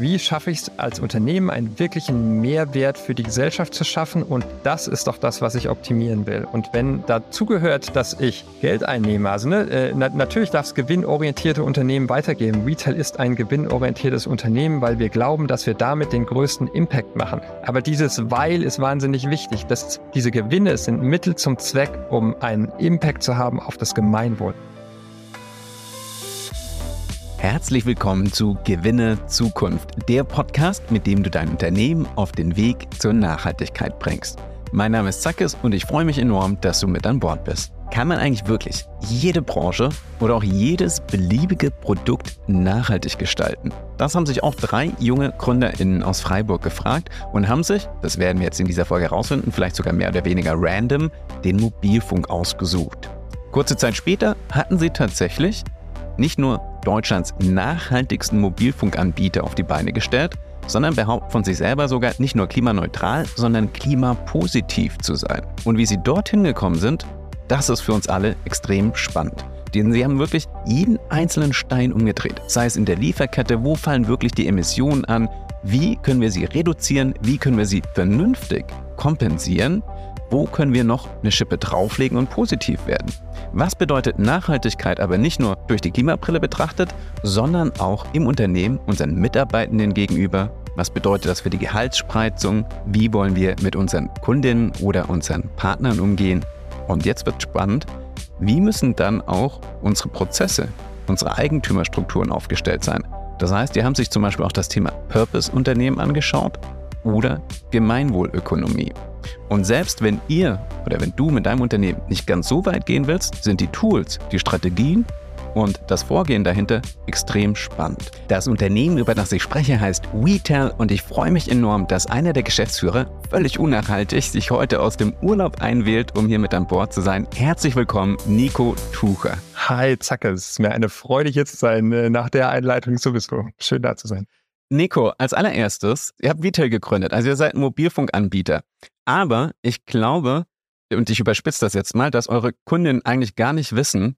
Wie schaffe ich es als Unternehmen, einen wirklichen Mehrwert für die Gesellschaft zu schaffen? Und das ist doch das, was ich optimieren will. Und wenn dazu gehört, dass ich Geld einnehme, also ne, äh, na, natürlich darf es gewinnorientierte Unternehmen weitergeben. Retail ist ein gewinnorientiertes Unternehmen, weil wir glauben, dass wir damit den größten Impact machen. Aber dieses Weil ist wahnsinnig wichtig. Dass diese Gewinne sind Mittel zum Zweck, um einen Impact zu haben auf das Gemeinwohl. Herzlich willkommen zu Gewinne Zukunft, der Podcast, mit dem du dein Unternehmen auf den Weg zur Nachhaltigkeit bringst. Mein Name ist Zackes und ich freue mich enorm, dass du mit an Bord bist. Kann man eigentlich wirklich jede Branche oder auch jedes beliebige Produkt nachhaltig gestalten? Das haben sich auch drei junge GründerInnen aus Freiburg gefragt und haben sich, das werden wir jetzt in dieser Folge herausfinden, vielleicht sogar mehr oder weniger random, den Mobilfunk ausgesucht. Kurze Zeit später hatten sie tatsächlich nicht nur Deutschlands nachhaltigsten Mobilfunkanbieter auf die Beine gestellt, sondern behaupten von sich selber sogar nicht nur klimaneutral, sondern klimapositiv zu sein. Und wie sie dorthin gekommen sind, das ist für uns alle extrem spannend. Denn sie haben wirklich jeden einzelnen Stein umgedreht. Sei es in der Lieferkette, wo fallen wirklich die Emissionen an, wie können wir sie reduzieren, wie können wir sie vernünftig kompensieren wo können wir noch eine Schippe drauflegen und positiv werden? Was bedeutet Nachhaltigkeit aber nicht nur durch die Klimabrille betrachtet, sondern auch im Unternehmen unseren Mitarbeitenden gegenüber? Was bedeutet das für die Gehaltsspreizung? Wie wollen wir mit unseren Kundinnen oder unseren Partnern umgehen? Und jetzt wird spannend, wie müssen dann auch unsere Prozesse, unsere Eigentümerstrukturen aufgestellt sein? Das heißt, die haben sich zum Beispiel auch das Thema Purpose-Unternehmen angeschaut oder Gemeinwohlökonomie. Und selbst wenn ihr oder wenn du mit deinem Unternehmen nicht ganz so weit gehen willst, sind die Tools, die Strategien und das Vorgehen dahinter extrem spannend. Das Unternehmen, über das ich spreche, heißt WeTel und ich freue mich enorm, dass einer der Geschäftsführer völlig unnachhaltig sich heute aus dem Urlaub einwählt, um hier mit an Bord zu sein. Herzlich willkommen, Nico Tucher. Hi, Zacke, es ist mir eine Freude, hier zu sein, äh, nach der Einleitung sowieso. Schön da zu sein. Nico, als allererstes, ihr habt Vitel gegründet, also ihr seid ein Mobilfunkanbieter. Aber ich glaube, und ich überspitze das jetzt mal, dass eure Kundinnen eigentlich gar nicht wissen,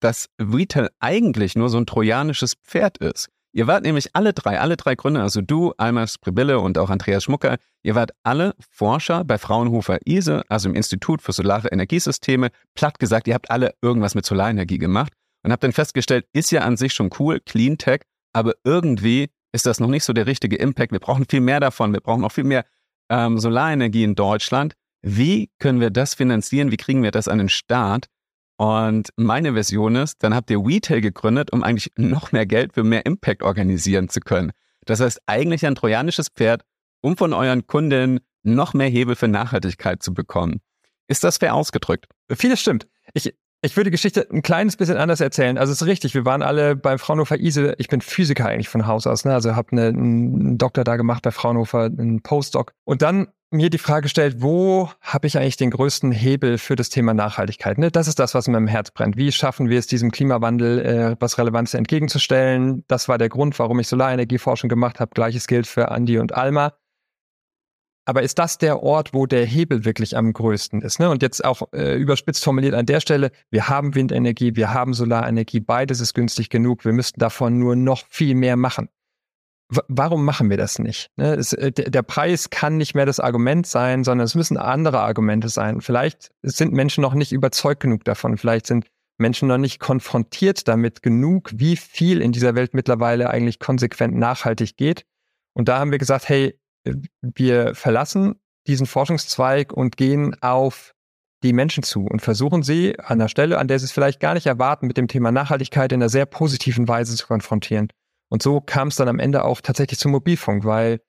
dass Vitel eigentlich nur so ein trojanisches Pferd ist. Ihr wart nämlich alle drei, alle drei Gründer, also du, Alma Spribille und auch Andreas Schmucker, ihr wart alle Forscher bei Fraunhofer ISE, also im Institut für Solare Energiesysteme. Platt gesagt, ihr habt alle irgendwas mit Solarenergie gemacht und habt dann festgestellt, ist ja an sich schon cool, Clean Tech, aber irgendwie ist das noch nicht so der richtige Impact. Wir brauchen viel mehr davon. Wir brauchen noch viel mehr ähm, Solarenergie in Deutschland. Wie können wir das finanzieren? Wie kriegen wir das an den Start? Und meine Version ist, dann habt ihr Retail gegründet, um eigentlich noch mehr Geld für mehr Impact organisieren zu können. Das heißt, eigentlich ein trojanisches Pferd, um von euren Kunden noch mehr Hebel für Nachhaltigkeit zu bekommen. Ist das fair ausgedrückt? Vieles stimmt. Ich, ich würde die Geschichte ein kleines bisschen anders erzählen. Also es ist richtig, wir waren alle bei Fraunhofer ISE. Ich bin Physiker eigentlich von Haus aus, ne? also habe ne, einen Doktor da gemacht bei Fraunhofer, einen Postdoc. Und dann mir die Frage gestellt, wo habe ich eigentlich den größten Hebel für das Thema Nachhaltigkeit? Ne? Das ist das, was in meinem Herz brennt. Wie schaffen wir es, diesem Klimawandel äh, was Relevantes entgegenzustellen? Das war der Grund, warum ich Solarenergieforschung gemacht habe. Gleiches gilt für Andi und Alma. Aber ist das der Ort, wo der Hebel wirklich am größten ist? Ne? Und jetzt auch äh, überspitzt formuliert an der Stelle, wir haben Windenergie, wir haben Solarenergie, beides ist günstig genug, wir müssten davon nur noch viel mehr machen. W warum machen wir das nicht? Ne? Es, äh, der Preis kann nicht mehr das Argument sein, sondern es müssen andere Argumente sein. Vielleicht sind Menschen noch nicht überzeugt genug davon, vielleicht sind Menschen noch nicht konfrontiert damit genug, wie viel in dieser Welt mittlerweile eigentlich konsequent nachhaltig geht. Und da haben wir gesagt, hey, wir verlassen diesen Forschungszweig und gehen auf die Menschen zu und versuchen sie an der Stelle, an der sie es vielleicht gar nicht erwarten, mit dem Thema Nachhaltigkeit in einer sehr positiven Weise zu konfrontieren. Und so kam es dann am Ende auch tatsächlich zum Mobilfunk, weil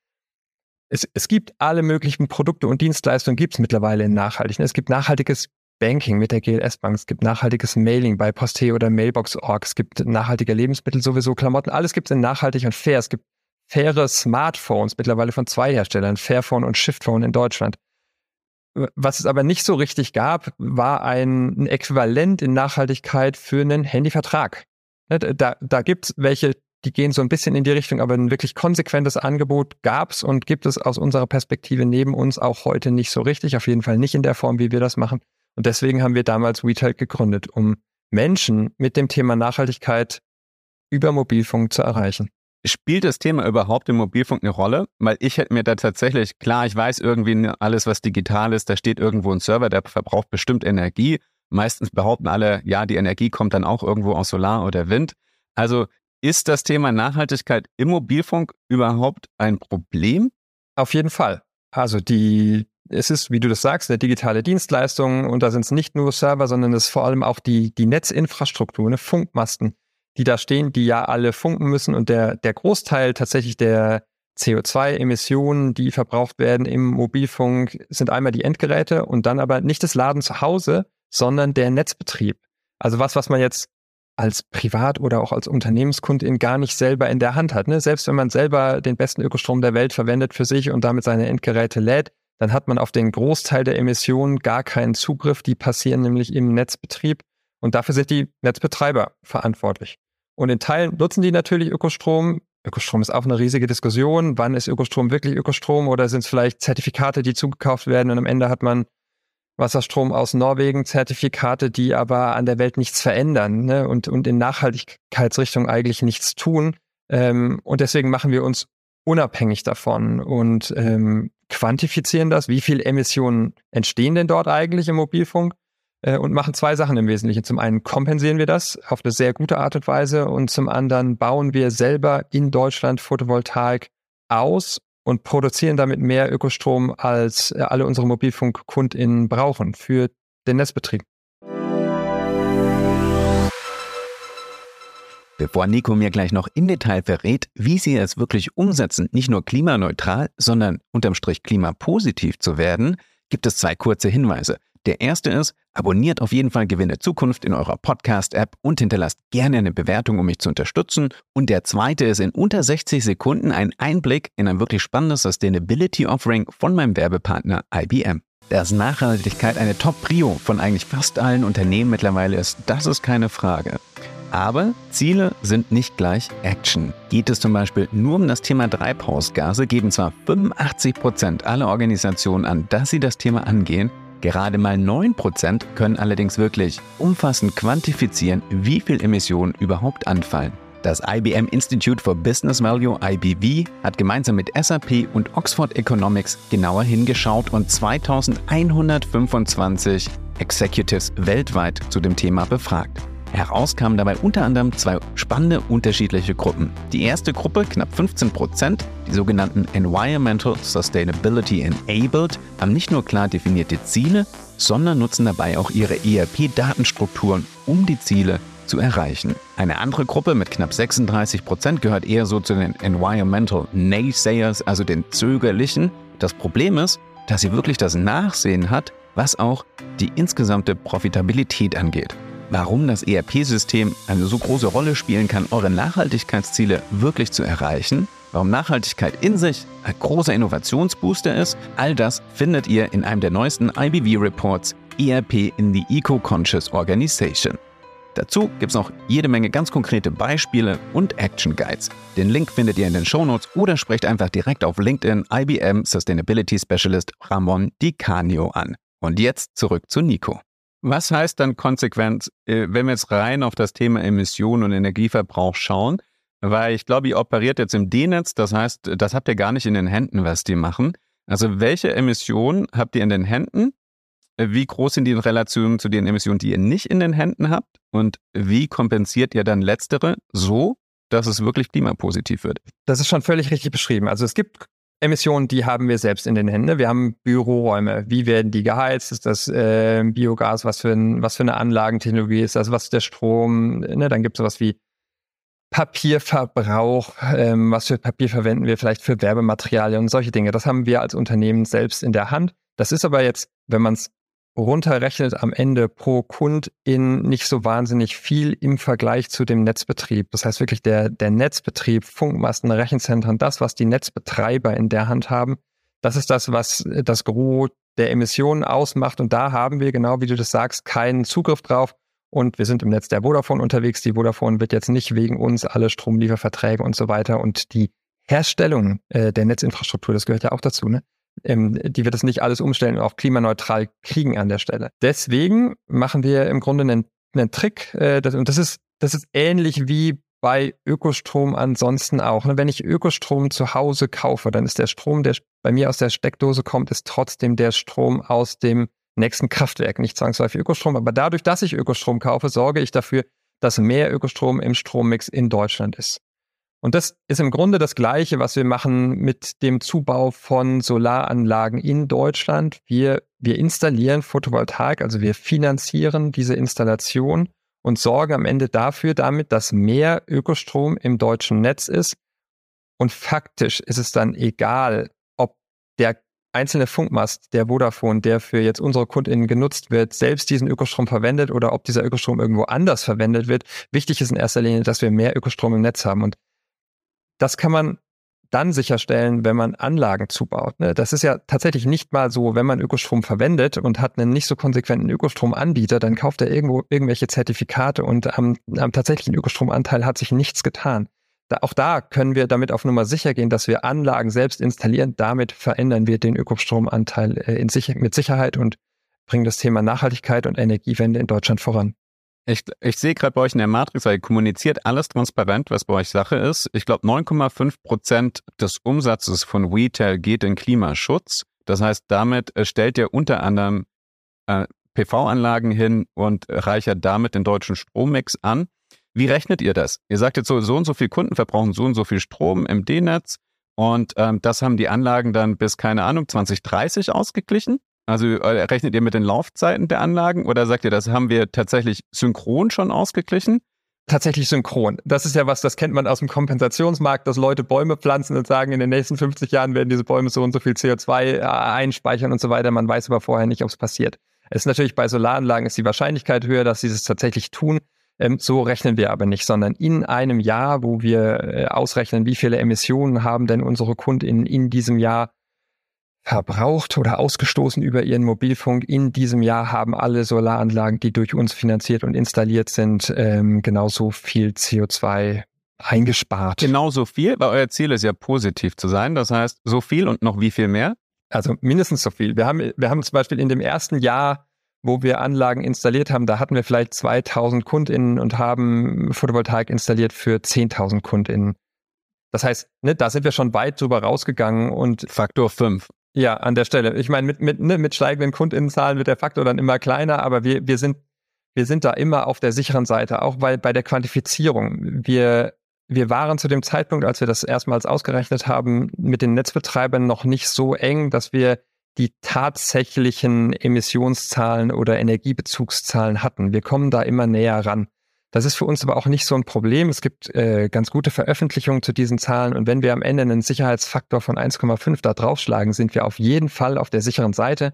es, es gibt alle möglichen Produkte und Dienstleistungen gibt es mittlerweile in nachhaltig. Es gibt nachhaltiges Banking mit der GLS Bank, es gibt nachhaltiges Mailing bei Posteo oder Mailbox.org, es gibt nachhaltige Lebensmittel sowieso, Klamotten, alles gibt es in nachhaltig und fair. Es gibt faire Smartphones, mittlerweile von zwei Herstellern, Fairphone und Shiftphone in Deutschland. Was es aber nicht so richtig gab, war ein, Äquivalent in Nachhaltigkeit für einen Handyvertrag. Ne, da, da gibt es welche, die gehen so ein bisschen in die Richtung, aber ein wirklich konsequentes Angebot gab es und gibt es aus unserer Perspektive neben uns auch heute nicht so richtig, auf jeden Fall nicht in der Form, wie wir das machen. Und deswegen haben wir damals Retail gegründet, um Menschen mit dem Thema Nachhaltigkeit über Mobilfunk zu erreichen. Spielt das Thema überhaupt im Mobilfunk eine Rolle? Weil ich hätte mir da tatsächlich, klar, ich weiß irgendwie alles, was digital ist, da steht irgendwo ein Server, der verbraucht bestimmt Energie. Meistens behaupten alle, ja, die Energie kommt dann auch irgendwo aus Solar oder Wind. Also ist das Thema Nachhaltigkeit im Mobilfunk überhaupt ein Problem? Auf jeden Fall. Also die, es ist, wie du das sagst, eine digitale Dienstleistung und da sind es nicht nur Server, sondern es ist vor allem auch die, die Netzinfrastruktur, ne, Funkmasten, die da stehen, die ja alle funken müssen und der, der Großteil tatsächlich der CO2-Emissionen, die verbraucht werden im Mobilfunk, sind einmal die Endgeräte und dann aber nicht das Laden zu Hause, sondern der Netzbetrieb. Also was, was man jetzt als Privat- oder auch als Unternehmenskundin gar nicht selber in der Hand hat. Ne? Selbst wenn man selber den besten Ökostrom der Welt verwendet für sich und damit seine Endgeräte lädt, dann hat man auf den Großteil der Emissionen gar keinen Zugriff. Die passieren nämlich im Netzbetrieb und dafür sind die Netzbetreiber verantwortlich. Und in Teilen nutzen die natürlich Ökostrom. Ökostrom ist auch eine riesige Diskussion. Wann ist Ökostrom wirklich Ökostrom oder sind es vielleicht Zertifikate, die zugekauft werden und am Ende hat man Wasserstrom aus Norwegen, Zertifikate, die aber an der Welt nichts verändern ne? und, und in Nachhaltigkeitsrichtung eigentlich nichts tun. Ähm, und deswegen machen wir uns unabhängig davon und ähm, quantifizieren das, wie viel Emissionen entstehen denn dort eigentlich im Mobilfunk und machen zwei Sachen im Wesentlichen. Zum einen kompensieren wir das auf eine sehr gute Art und Weise und zum anderen bauen wir selber in Deutschland Photovoltaik aus und produzieren damit mehr Ökostrom, als äh, alle unsere MobilfunkkundInnen brauchen für den Netzbetrieb. Bevor Nico mir gleich noch im Detail verrät, wie sie es wirklich umsetzen, nicht nur klimaneutral, sondern unterm Strich klimapositiv zu werden, gibt es zwei kurze Hinweise. Der erste ist, abonniert auf jeden Fall Gewinne Zukunft in eurer Podcast-App und hinterlasst gerne eine Bewertung, um mich zu unterstützen. Und der zweite ist in unter 60 Sekunden ein Einblick in ein wirklich spannendes Sustainability Offering von meinem Werbepartner IBM. Dass Nachhaltigkeit eine Top-Prio von eigentlich fast allen Unternehmen mittlerweile ist, das ist keine Frage. Aber Ziele sind nicht gleich Action. Geht es zum Beispiel nur um das Thema Treibhausgase, geben zwar 85 Prozent aller Organisationen an, dass sie das Thema angehen, Gerade mal 9% können allerdings wirklich umfassend quantifizieren, wie viel Emissionen überhaupt anfallen. Das IBM Institute for Business Value IBV hat gemeinsam mit SAP und Oxford Economics genauer hingeschaut und 2125 Executives weltweit zu dem Thema befragt. Heraus kamen dabei unter anderem zwei spannende unterschiedliche Gruppen. Die erste Gruppe, knapp 15 Prozent, die sogenannten Environmental Sustainability Enabled, haben nicht nur klar definierte Ziele, sondern nutzen dabei auch ihre ERP-Datenstrukturen, um die Ziele zu erreichen. Eine andere Gruppe mit knapp 36 Prozent gehört eher so zu den Environmental Naysayers, also den Zögerlichen. Das Problem ist, dass sie wirklich das Nachsehen hat, was auch die insgesamte Profitabilität angeht warum das ERP-System eine so große Rolle spielen kann, eure Nachhaltigkeitsziele wirklich zu erreichen, warum Nachhaltigkeit in sich ein großer Innovationsbooster ist, all das findet ihr in einem der neuesten IBV-Reports ERP in the Eco-Conscious Organization. Dazu gibt es noch jede Menge ganz konkrete Beispiele und Action Guides. Den Link findet ihr in den Shownotes oder sprecht einfach direkt auf LinkedIn IBM Sustainability Specialist Ramon Di an. Und jetzt zurück zu Nico. Was heißt dann konsequent, äh, wenn wir jetzt rein auf das Thema Emissionen und Energieverbrauch schauen? Weil ich glaube, ihr operiert jetzt im D-Netz, das heißt, das habt ihr gar nicht in den Händen, was die machen. Also welche Emissionen habt ihr in den Händen? Wie groß sind die in Relation zu den Emissionen, die ihr nicht in den Händen habt? Und wie kompensiert ihr dann letztere so, dass es wirklich klimapositiv wird? Das ist schon völlig richtig beschrieben. Also es gibt Emissionen, die haben wir selbst in den Händen. Wir haben Büroräume. Wie werden die geheizt? Ist das äh, Biogas? Was für, ein, was für eine Anlagentechnologie ist das? Was ist der Strom? Ne? Dann gibt es sowas wie Papierverbrauch. Ähm, was für Papier verwenden wir vielleicht für Werbematerialien und solche Dinge. Das haben wir als Unternehmen selbst in der Hand. Das ist aber jetzt, wenn man es runterrechnet am Ende pro Kundin nicht so wahnsinnig viel im Vergleich zu dem Netzbetrieb. Das heißt wirklich der, der Netzbetrieb, Funkmasten, Rechenzentren, das, was die Netzbetreiber in der Hand haben, das ist das, was das Gros der Emissionen ausmacht. Und da haben wir, genau wie du das sagst, keinen Zugriff drauf. Und wir sind im Netz der Vodafone unterwegs. Die Vodafone wird jetzt nicht wegen uns alle Stromlieferverträge und so weiter und die Herstellung äh, der Netzinfrastruktur, das gehört ja auch dazu, ne? Ähm, die wird das nicht alles umstellen und auch klimaneutral kriegen an der Stelle. Deswegen machen wir im Grunde einen, einen Trick, äh, das, und das ist, das ist ähnlich wie bei Ökostrom ansonsten auch. Ne? Wenn ich Ökostrom zu Hause kaufe, dann ist der Strom, der bei mir aus der Steckdose kommt, ist trotzdem der Strom aus dem nächsten Kraftwerk, nicht zwangsläufig Ökostrom. Aber dadurch, dass ich Ökostrom kaufe, sorge ich dafür, dass mehr Ökostrom im Strommix in Deutschland ist. Und das ist im Grunde das Gleiche, was wir machen mit dem Zubau von Solaranlagen in Deutschland. Wir, wir installieren Photovoltaik, also wir finanzieren diese Installation und sorgen am Ende dafür damit, dass mehr Ökostrom im deutschen Netz ist. Und faktisch ist es dann egal, ob der einzelne Funkmast, der Vodafone, der für jetzt unsere KundInnen genutzt wird, selbst diesen Ökostrom verwendet oder ob dieser Ökostrom irgendwo anders verwendet wird. Wichtig ist in erster Linie, dass wir mehr Ökostrom im Netz haben. Und das kann man dann sicherstellen, wenn man Anlagen zubaut. Ne? Das ist ja tatsächlich nicht mal so, wenn man Ökostrom verwendet und hat einen nicht so konsequenten Ökostromanbieter, dann kauft er irgendwo irgendwelche Zertifikate und am, am tatsächlichen Ökostromanteil hat sich nichts getan. Da, auch da können wir damit auf Nummer sicher gehen, dass wir Anlagen selbst installieren. Damit verändern wir den Ökostromanteil äh, in sicher mit Sicherheit und bringen das Thema Nachhaltigkeit und Energiewende in Deutschland voran. Ich, ich sehe gerade bei euch in der Matrix, weil ihr kommuniziert alles transparent, was bei euch Sache ist. Ich glaube, 9,5 Prozent des Umsatzes von Retail geht in Klimaschutz. Das heißt, damit äh, stellt ihr unter anderem äh, PV-Anlagen hin und reichert damit den deutschen Strommix an. Wie rechnet ihr das? Ihr sagt jetzt so, so und so viel Kunden verbrauchen so und so viel Strom im D-Netz und ähm, das haben die Anlagen dann bis, keine Ahnung, 2030 ausgeglichen. Also äh, rechnet ihr mit den Laufzeiten der Anlagen oder sagt ihr, das haben wir tatsächlich synchron schon ausgeglichen? Tatsächlich synchron. Das ist ja was, das kennt man aus dem Kompensationsmarkt, dass Leute Bäume pflanzen und sagen, in den nächsten 50 Jahren werden diese Bäume so und so viel CO2 äh, einspeichern und so weiter. Man weiß aber vorher nicht, ob es passiert. Es ist natürlich bei Solaranlagen ist die Wahrscheinlichkeit höher, dass sie das tatsächlich tun. Ähm, so rechnen wir aber nicht, sondern in einem Jahr, wo wir äh, ausrechnen, wie viele Emissionen haben denn unsere KundInnen in diesem Jahr verbraucht oder ausgestoßen über ihren Mobilfunk. In diesem Jahr haben alle Solaranlagen, die durch uns finanziert und installiert sind, ähm, genauso viel CO2 eingespart. Genauso viel, weil euer Ziel ist ja positiv zu sein. Das heißt, so viel und noch wie viel mehr? Also mindestens so viel. Wir haben, wir haben zum Beispiel in dem ersten Jahr, wo wir Anlagen installiert haben, da hatten wir vielleicht 2000 KundInnen und haben Photovoltaik installiert für 10.000 KundInnen. Das heißt, ne, da sind wir schon weit drüber rausgegangen und Faktor 5. Ja, an der Stelle. Ich meine, mit, mit, ne, mit steigenden KundInnenzahlen wird der Faktor dann immer kleiner, aber wir, wir, sind, wir sind da immer auf der sicheren Seite, auch bei, bei der Quantifizierung. Wir, wir waren zu dem Zeitpunkt, als wir das erstmals ausgerechnet haben, mit den Netzbetreibern noch nicht so eng, dass wir die tatsächlichen Emissionszahlen oder Energiebezugszahlen hatten. Wir kommen da immer näher ran. Das ist für uns aber auch nicht so ein Problem. Es gibt äh, ganz gute Veröffentlichungen zu diesen Zahlen und wenn wir am Ende einen Sicherheitsfaktor von 1,5 da draufschlagen, sind wir auf jeden Fall auf der sicheren Seite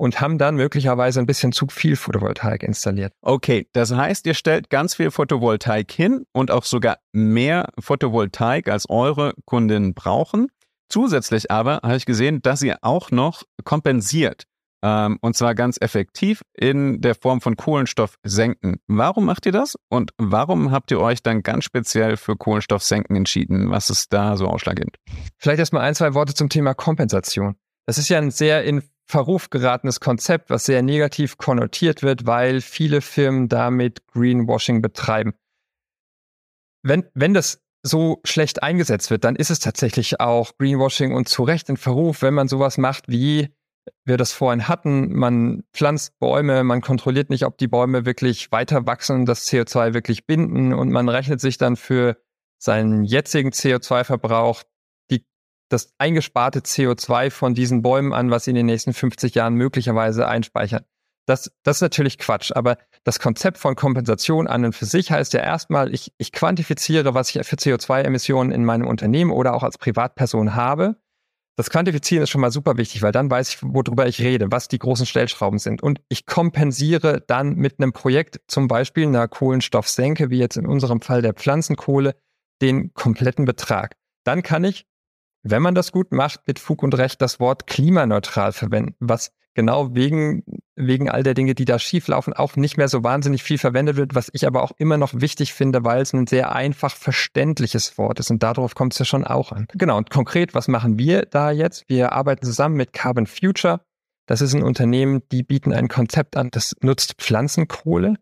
und haben dann möglicherweise ein bisschen zu viel Photovoltaik installiert. Okay, das heißt, ihr stellt ganz viel Photovoltaik hin und auch sogar mehr Photovoltaik, als eure Kundinnen brauchen. Zusätzlich aber habe ich gesehen, dass ihr auch noch kompensiert. Ähm, und zwar ganz effektiv in der Form von Kohlenstoffsenken. Warum macht ihr das? Und warum habt ihr euch dann ganz speziell für Kohlenstoffsenken entschieden? Was ist da so ausschlaggebend? Vielleicht erstmal ein, zwei Worte zum Thema Kompensation. Das ist ja ein sehr in Verruf geratenes Konzept, was sehr negativ konnotiert wird, weil viele Firmen damit Greenwashing betreiben. Wenn, wenn das so schlecht eingesetzt wird, dann ist es tatsächlich auch Greenwashing und zu Recht in Verruf, wenn man sowas macht wie wir das vorhin hatten, man pflanzt Bäume, man kontrolliert nicht, ob die Bäume wirklich weiter wachsen, das CO2 wirklich binden und man rechnet sich dann für seinen jetzigen CO2-Verbrauch die, das eingesparte CO2 von diesen Bäumen an, was sie in den nächsten 50 Jahren möglicherweise einspeichern. Das, das ist natürlich Quatsch, aber das Konzept von Kompensation an und für sich heißt ja erstmal, ich, ich quantifiziere, was ich für CO2-Emissionen in meinem Unternehmen oder auch als Privatperson habe das Quantifizieren ist schon mal super wichtig, weil dann weiß ich, worüber ich rede, was die großen Stellschrauben sind. Und ich kompensiere dann mit einem Projekt, zum Beispiel einer Kohlenstoffsenke, wie jetzt in unserem Fall der Pflanzenkohle, den kompletten Betrag. Dann kann ich, wenn man das gut macht, mit Fug und Recht das Wort klimaneutral verwenden, was genau wegen, wegen all der Dinge, die da schieflaufen, auch nicht mehr so wahnsinnig viel verwendet wird, was ich aber auch immer noch wichtig finde, weil es ein sehr einfach verständliches Wort ist und darauf kommt es ja schon auch an. Genau, und konkret, was machen wir da jetzt? Wir arbeiten zusammen mit Carbon Future. Das ist ein Unternehmen, die bieten ein Konzept an, das nutzt Pflanzenkohle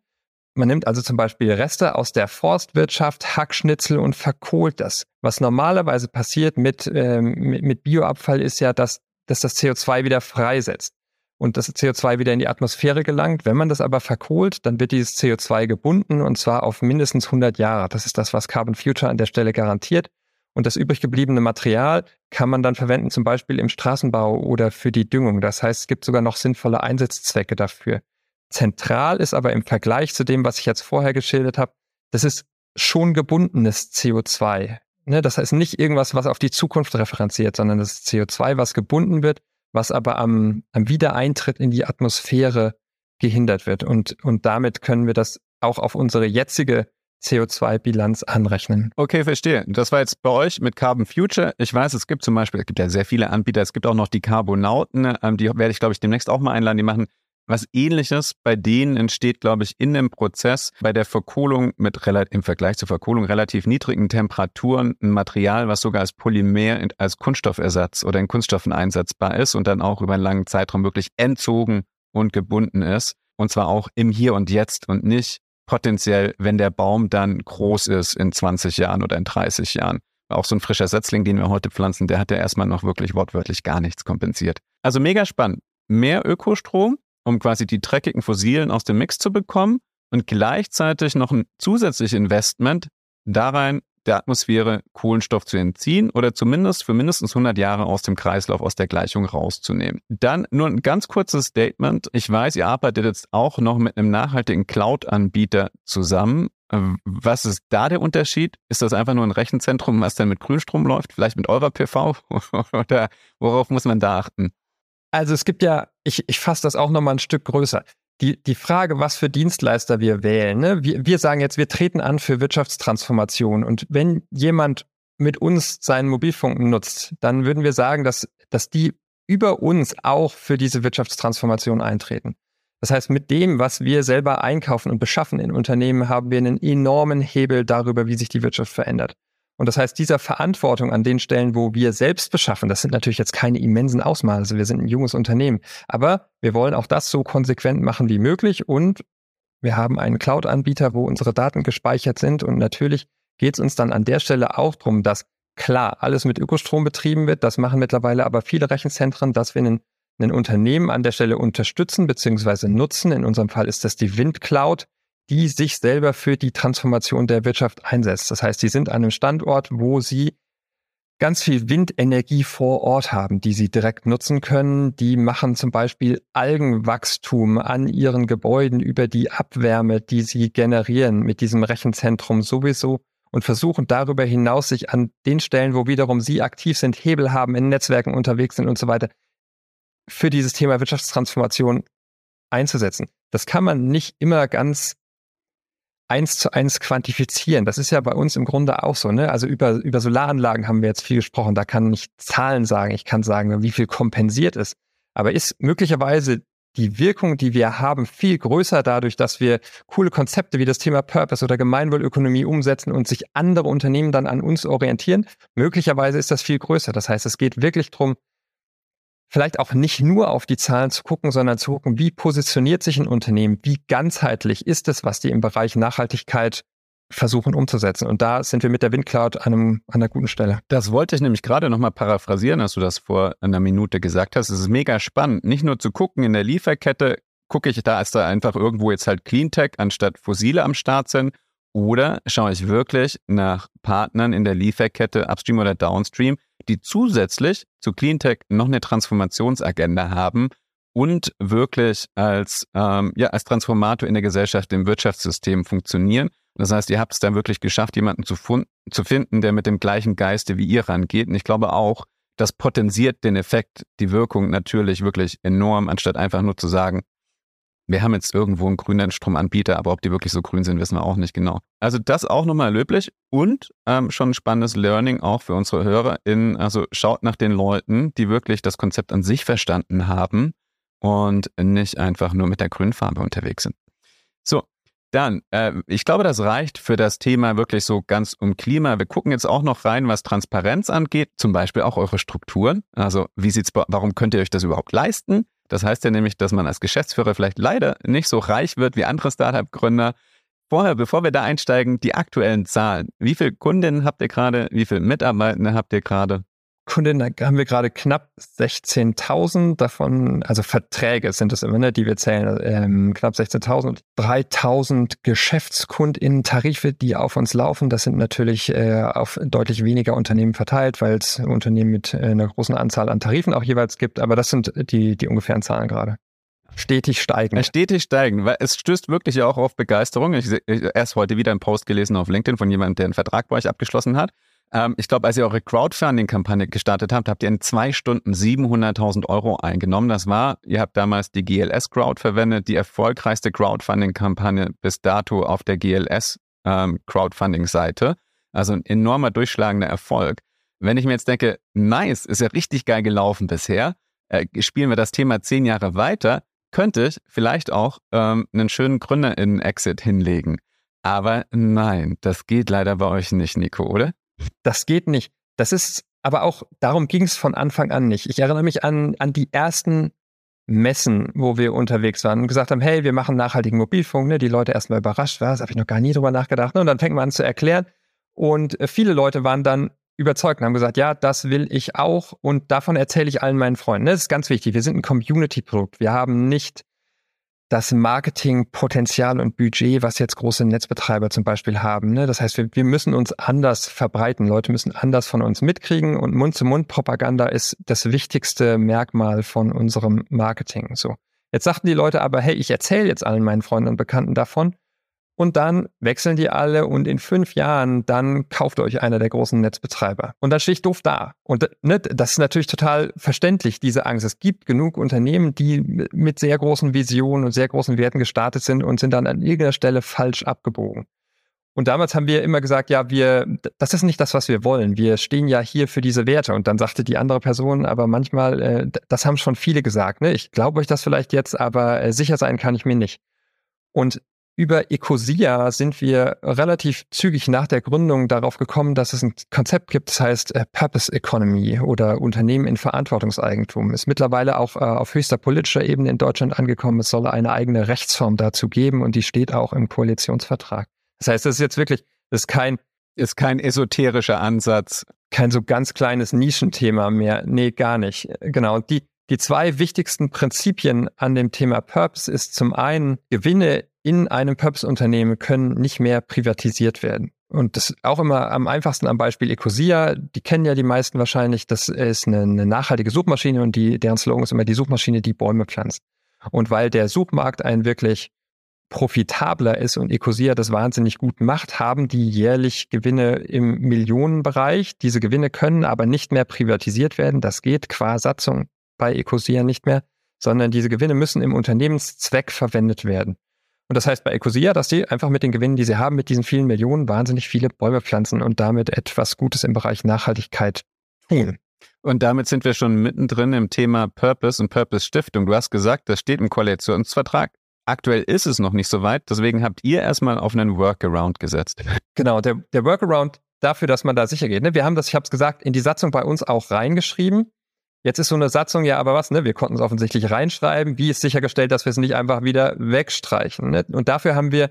Man nimmt also zum Beispiel Reste aus der Forstwirtschaft, Hackschnitzel und verkohlt das. Was normalerweise passiert mit, ähm, mit, Bioabfall ist ja, dass, dass das CO2 wieder freisetzt und das CO2 wieder in die Atmosphäre gelangt. Wenn man das aber verkohlt, dann wird dieses CO2 gebunden und zwar auf mindestens 100 Jahre. Das ist das, was Carbon Future an der Stelle garantiert. Und das übrig gebliebene Material kann man dann verwenden, zum Beispiel im Straßenbau oder für die Düngung. Das heißt, es gibt sogar noch sinnvolle Einsatzzwecke dafür. Zentral ist aber im Vergleich zu dem, was ich jetzt vorher geschildert habe, das ist schon gebundenes CO2. Ne, das heißt nicht irgendwas, was auf die Zukunft referenziert, sondern das CO2, was gebunden wird was aber am, am Wiedereintritt in die Atmosphäre gehindert wird. Und, und damit können wir das auch auf unsere jetzige CO2-Bilanz anrechnen. Okay, verstehe. Das war jetzt bei euch mit Carbon Future. Ich weiß, es gibt zum Beispiel, es gibt ja sehr viele Anbieter, es gibt auch noch die Carbonauten, ähm, die werde ich, glaube ich, demnächst auch mal einladen. Die machen was ähnliches bei denen entsteht, glaube ich, in dem Prozess bei der Verkohlung mit im Vergleich zur Verkohlung relativ niedrigen Temperaturen ein Material, was sogar als Polymer, als Kunststoffersatz oder in Kunststoffen einsetzbar ist und dann auch über einen langen Zeitraum wirklich entzogen und gebunden ist. Und zwar auch im Hier und Jetzt und nicht potenziell, wenn der Baum dann groß ist in 20 Jahren oder in 30 Jahren. Auch so ein frischer Setzling, den wir heute pflanzen, der hat ja erstmal noch wirklich wortwörtlich gar nichts kompensiert. Also mega spannend. Mehr Ökostrom, um quasi die dreckigen Fossilen aus dem Mix zu bekommen und gleichzeitig noch ein zusätzliches Investment da rein, der Atmosphäre Kohlenstoff zu entziehen oder zumindest für mindestens 100 Jahre aus dem Kreislauf, aus der Gleichung rauszunehmen. Dann nur ein ganz kurzes Statement. Ich weiß, ihr arbeitet jetzt auch noch mit einem nachhaltigen Cloud-Anbieter zusammen. Was ist da der Unterschied? Ist das einfach nur ein Rechenzentrum, was dann mit Grünstrom läuft? Vielleicht mit eurer PV? Oder worauf muss man da achten? Also es gibt ja, ich, ich fasse das auch nochmal ein Stück größer. Die, die Frage, was für Dienstleister wir wählen. Ne? Wir, wir sagen jetzt, wir treten an für Wirtschaftstransformation. Und wenn jemand mit uns seinen Mobilfunk nutzt, dann würden wir sagen, dass, dass die über uns auch für diese Wirtschaftstransformation eintreten. Das heißt, mit dem, was wir selber einkaufen und beschaffen in Unternehmen, haben wir einen enormen Hebel darüber, wie sich die Wirtschaft verändert. Und das heißt, dieser Verantwortung an den Stellen, wo wir selbst beschaffen, das sind natürlich jetzt keine immensen Ausmaße, wir sind ein junges Unternehmen, aber wir wollen auch das so konsequent machen wie möglich und wir haben einen Cloud-Anbieter, wo unsere Daten gespeichert sind und natürlich geht es uns dann an der Stelle auch darum, dass klar alles mit Ökostrom betrieben wird, das machen mittlerweile aber viele Rechenzentren, dass wir einen, ein Unternehmen an der Stelle unterstützen bzw. nutzen. In unserem Fall ist das die Windcloud, die sich selber für die Transformation der Wirtschaft einsetzt. Das heißt, sie sind an einem Standort, wo sie ganz viel Windenergie vor Ort haben, die sie direkt nutzen können. Die machen zum Beispiel Algenwachstum an ihren Gebäuden über die Abwärme, die sie generieren mit diesem Rechenzentrum sowieso und versuchen darüber hinaus sich an den Stellen, wo wiederum sie aktiv sind, Hebel haben, in Netzwerken unterwegs sind und so weiter, für dieses Thema Wirtschaftstransformation einzusetzen. Das kann man nicht immer ganz eins zu eins quantifizieren. Das ist ja bei uns im Grunde auch so. Ne? Also über, über Solaranlagen haben wir jetzt viel gesprochen. Da kann ich Zahlen sagen. Ich kann sagen, wie viel kompensiert ist. Aber ist möglicherweise die Wirkung, die wir haben, viel größer dadurch, dass wir coole Konzepte wie das Thema Purpose oder Gemeinwohlökonomie umsetzen und sich andere Unternehmen dann an uns orientieren. Möglicherweise ist das viel größer. Das heißt, es geht wirklich darum, vielleicht auch nicht nur auf die Zahlen zu gucken, sondern zu gucken, wie positioniert sich ein Unternehmen, wie ganzheitlich ist es, was die im Bereich Nachhaltigkeit versuchen umzusetzen. Und da sind wir mit der Windcloud an, einem, an einer guten Stelle. Das wollte ich nämlich gerade nochmal paraphrasieren, als du das vor einer Minute gesagt hast. Es ist mega spannend, nicht nur zu gucken in der Lieferkette, gucke ich da, ist da einfach irgendwo jetzt halt Cleantech anstatt Fossile am Start sind, oder schaue ich wirklich nach Partnern in der Lieferkette, Upstream oder Downstream, die zusätzlich zu Cleantech noch eine Transformationsagenda haben und wirklich als, ähm, ja, als Transformator in der Gesellschaft, im Wirtschaftssystem funktionieren. Das heißt, ihr habt es dann wirklich geschafft, jemanden zu, zu finden, der mit dem gleichen Geiste wie ihr rangeht. Und ich glaube auch, das potenziert den Effekt, die Wirkung natürlich wirklich enorm, anstatt einfach nur zu sagen, wir haben jetzt irgendwo einen grünen Stromanbieter, aber ob die wirklich so grün sind, wissen wir auch nicht genau. Also das auch nochmal löblich und ähm, schon ein spannendes Learning auch für unsere HörerInnen. Also schaut nach den Leuten, die wirklich das Konzept an sich verstanden haben und nicht einfach nur mit der grünen Farbe unterwegs sind. So, dann, äh, ich glaube, das reicht für das Thema wirklich so ganz um Klima. Wir gucken jetzt auch noch rein, was Transparenz angeht, zum Beispiel auch eure Strukturen. Also wie sieht's, warum könnt ihr euch das überhaupt leisten? Das heißt ja nämlich, dass man als Geschäftsführer vielleicht leider nicht so reich wird wie andere Startup-Gründer. Vorher, bevor wir da einsteigen, die aktuellen Zahlen. Wie viele Kundinnen habt ihr gerade? Wie viele Mitarbeitende habt ihr gerade? Kundinnen haben wir gerade knapp 16.000 davon, also Verträge sind es immer, ne, die wir zählen, ähm, knapp 16.000, 3.000 GeschäftskundInnen Tarife, die auf uns laufen. Das sind natürlich äh, auf deutlich weniger Unternehmen verteilt, weil es Unternehmen mit äh, einer großen Anzahl an Tarifen auch jeweils gibt. Aber das sind die, die ungefähren Zahlen gerade. Stetig steigen. Stetig steigen, weil es stößt wirklich auch auf Begeisterung. Ich, ich erst heute wieder einen Post gelesen auf LinkedIn von jemandem, der einen Vertrag bei euch abgeschlossen hat. Ähm, ich glaube, als ihr eure Crowdfunding-Kampagne gestartet habt, habt ihr in zwei Stunden 700.000 Euro eingenommen. Das war, ihr habt damals die GLS Crowd verwendet, die erfolgreichste Crowdfunding-Kampagne bis dato auf der GLS ähm. Also ein enormer durchschlagender Erfolg. Wenn ich mir jetzt denke, nice, ist ja richtig geil gelaufen bisher, äh, spielen wir das Thema zehn Jahre weiter, könnte ich vielleicht auch ähm, einen schönen GründerInnen-Exit hinlegen. Aber nein, das geht leider bei euch nicht, Nico, oder? Das geht nicht. Das ist aber auch, darum ging es von Anfang an nicht. Ich erinnere mich an, an die ersten Messen, wo wir unterwegs waren und gesagt haben, hey, wir machen nachhaltigen Mobilfunk, ne? die Leute erstmal überrascht, was, habe ich noch gar nie drüber nachgedacht. Ne? Und dann fängt man an zu erklären. Und äh, viele Leute waren dann überzeugt und haben gesagt, ja, das will ich auch und davon erzähle ich allen meinen Freunden. Das ist ganz wichtig. Wir sind ein Community-Produkt. Wir haben nicht das Marketingpotenzial und Budget, was jetzt große Netzbetreiber zum Beispiel haben. Ne? Das heißt, wir, wir müssen uns anders verbreiten. Leute müssen anders von uns mitkriegen und Mund-zu-Mund-Propaganda ist das wichtigste Merkmal von unserem Marketing. So. Jetzt sagten die Leute aber, hey, ich erzähle jetzt allen meinen Freunden und Bekannten davon und dann wechseln die alle und in fünf Jahren, dann kauft euch einer der großen Netzbetreiber. Und dann stehe ich doof da. Und ne, das ist natürlich total verständlich, diese Angst. Es gibt genug Unternehmen, die mit sehr großen Visionen und sehr großen Werten gestartet sind und sind dann an irgendeiner Stelle falsch abgebogen. Und damals haben wir immer gesagt, ja, wir, das ist nicht das, was wir wollen. Wir stehen ja hier für diese Werte. Und dann sagte die andere Person, aber manchmal, äh, das haben schon viele gesagt. Ne? Ich glaube euch das vielleicht jetzt, aber äh, sicher sein kann ich mir nicht. Und über Ecosia sind wir relativ zügig nach der Gründung darauf gekommen, dass es ein Konzept gibt, das heißt äh, Purpose Economy oder Unternehmen in Verantwortungseigentum. Ist mittlerweile auch äh, auf höchster politischer Ebene in Deutschland angekommen. Es soll eine eigene Rechtsform dazu geben und die steht auch im Koalitionsvertrag. Das heißt, das ist jetzt wirklich, das ist kein ist kein esoterischer Ansatz. Kein so ganz kleines Nischenthema mehr. Nee, gar nicht. Genau. Die, die zwei wichtigsten Prinzipien an dem Thema Purpose ist zum einen Gewinne in einem Purpose-Unternehmen können nicht mehr privatisiert werden. Und das auch immer am einfachsten am Beispiel Ecosia. Die kennen ja die meisten wahrscheinlich. Das ist eine, eine nachhaltige Suchmaschine und die, deren Slogan ist immer die Suchmaschine, die Bäume pflanzt. Und weil der Suchmarkt ein wirklich profitabler ist und Ecosia das wahnsinnig gut macht, haben die jährlich Gewinne im Millionenbereich. Diese Gewinne können aber nicht mehr privatisiert werden. Das geht qua Satzung bei Ecosia nicht mehr, sondern diese Gewinne müssen im Unternehmenszweck verwendet werden. Und das heißt bei Ecosia, dass die einfach mit den Gewinnen, die sie haben, mit diesen vielen Millionen wahnsinnig viele Bäume pflanzen und damit etwas Gutes im Bereich Nachhaltigkeit tun. Und damit sind wir schon mittendrin im Thema Purpose und Purpose Stiftung. Du hast gesagt, das steht im Koalitionsvertrag. Aktuell ist es noch nicht so weit, deswegen habt ihr erstmal auf einen Workaround gesetzt. Genau, der, der Workaround dafür, dass man da sicher geht. Ne? Wir haben das, ich habe es gesagt, in die Satzung bei uns auch reingeschrieben. Jetzt ist so eine Satzung ja aber was, ne? Wir konnten es offensichtlich reinschreiben. Wie ist sichergestellt, dass wir es nicht einfach wieder wegstreichen? Ne? Und dafür haben wir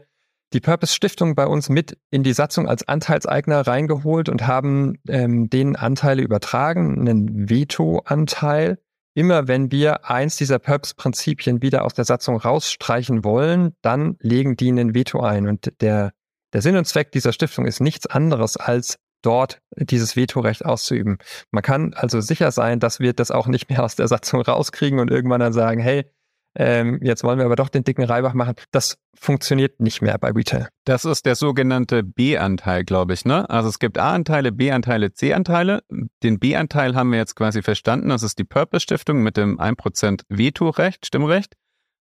die Purpose Stiftung bei uns mit in die Satzung als Anteilseigner reingeholt und haben ähm, denen Anteile übertragen, einen Veto-Anteil. Immer wenn wir eins dieser Purpose-Prinzipien wieder aus der Satzung rausstreichen wollen, dann legen die einen Veto ein. Und der, der Sinn und Zweck dieser Stiftung ist nichts anderes als dort dieses Vetorecht auszuüben. Man kann also sicher sein, dass wir das auch nicht mehr aus der Satzung rauskriegen und irgendwann dann sagen, hey, ähm, jetzt wollen wir aber doch den dicken Reibach machen. Das funktioniert nicht mehr bei Retail. Das ist der sogenannte B-Anteil, glaube ich, ne? Also es gibt A-Anteile, B-Anteile, C-Anteile. Den B-Anteil haben wir jetzt quasi verstanden. Das ist die Purpose-Stiftung mit dem 1% Vetorecht, Stimmrecht.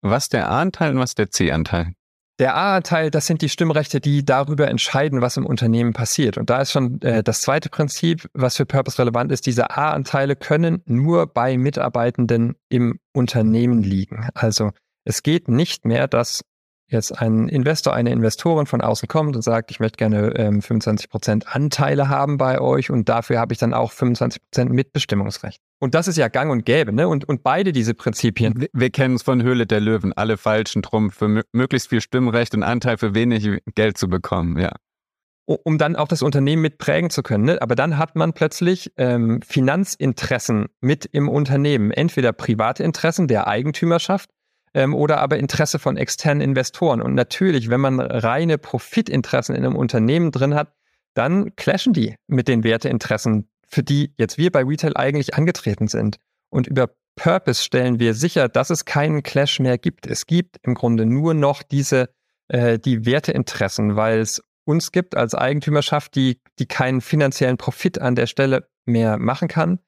Was der A-Anteil und was der C-Anteil? Der A-Anteil, das sind die Stimmrechte, die darüber entscheiden, was im Unternehmen passiert. Und da ist schon äh, das zweite Prinzip, was für Purpose relevant ist. Diese A-Anteile können nur bei Mitarbeitenden im Unternehmen liegen. Also es geht nicht mehr, dass jetzt ein Investor, eine Investorin von außen kommt und sagt, ich möchte gerne ähm, 25 Prozent Anteile haben bei euch und dafür habe ich dann auch 25 Prozent Mitbestimmungsrecht. Und das ist ja gang und gäbe, ne? Und, und beide diese Prinzipien. Wir, wir kennen es von Höhle der Löwen, alle falschen drum, für möglichst viel Stimmrecht und Anteil für wenig Geld zu bekommen, ja um dann auch das Unternehmen mit prägen zu können. Ne? Aber dann hat man plötzlich ähm, Finanzinteressen mit im Unternehmen. Entweder private Interessen der Eigentümerschaft ähm, oder aber Interesse von externen Investoren. Und natürlich, wenn man reine Profitinteressen in einem Unternehmen drin hat, dann clashen die mit den Werteinteressen, für die jetzt wir bei Retail eigentlich angetreten sind. Und über Purpose stellen wir sicher, dass es keinen Clash mehr gibt. Es gibt im Grunde nur noch diese äh, die Werteinteressen, weil es uns gibt als Eigentümerschaft, die, die keinen finanziellen Profit an der Stelle mehr machen kann.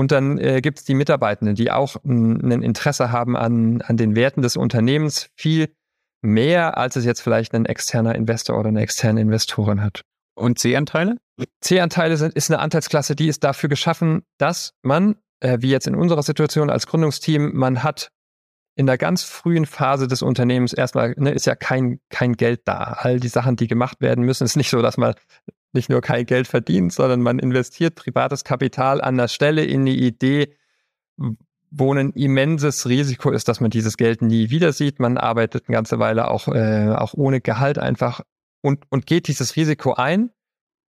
Und dann äh, gibt es die Mitarbeitenden, die auch ein Interesse haben an, an den Werten des Unternehmens, viel mehr, als es jetzt vielleicht ein externer Investor oder eine externe Investorin hat. Und C-Anteile? C-Anteile sind, ist eine Anteilsklasse, die ist dafür geschaffen, dass man, äh, wie jetzt in unserer Situation als Gründungsteam, man hat in der ganz frühen Phase des Unternehmens erstmal ne, ist ja kein, kein Geld da. All die Sachen, die gemacht werden müssen, ist nicht so, dass man nicht nur kein Geld verdient, sondern man investiert privates Kapital an der Stelle in die Idee, wo ein immenses Risiko ist, dass man dieses Geld nie wieder sieht. Man arbeitet eine ganze Weile auch, äh, auch ohne Gehalt einfach und, und geht dieses Risiko ein.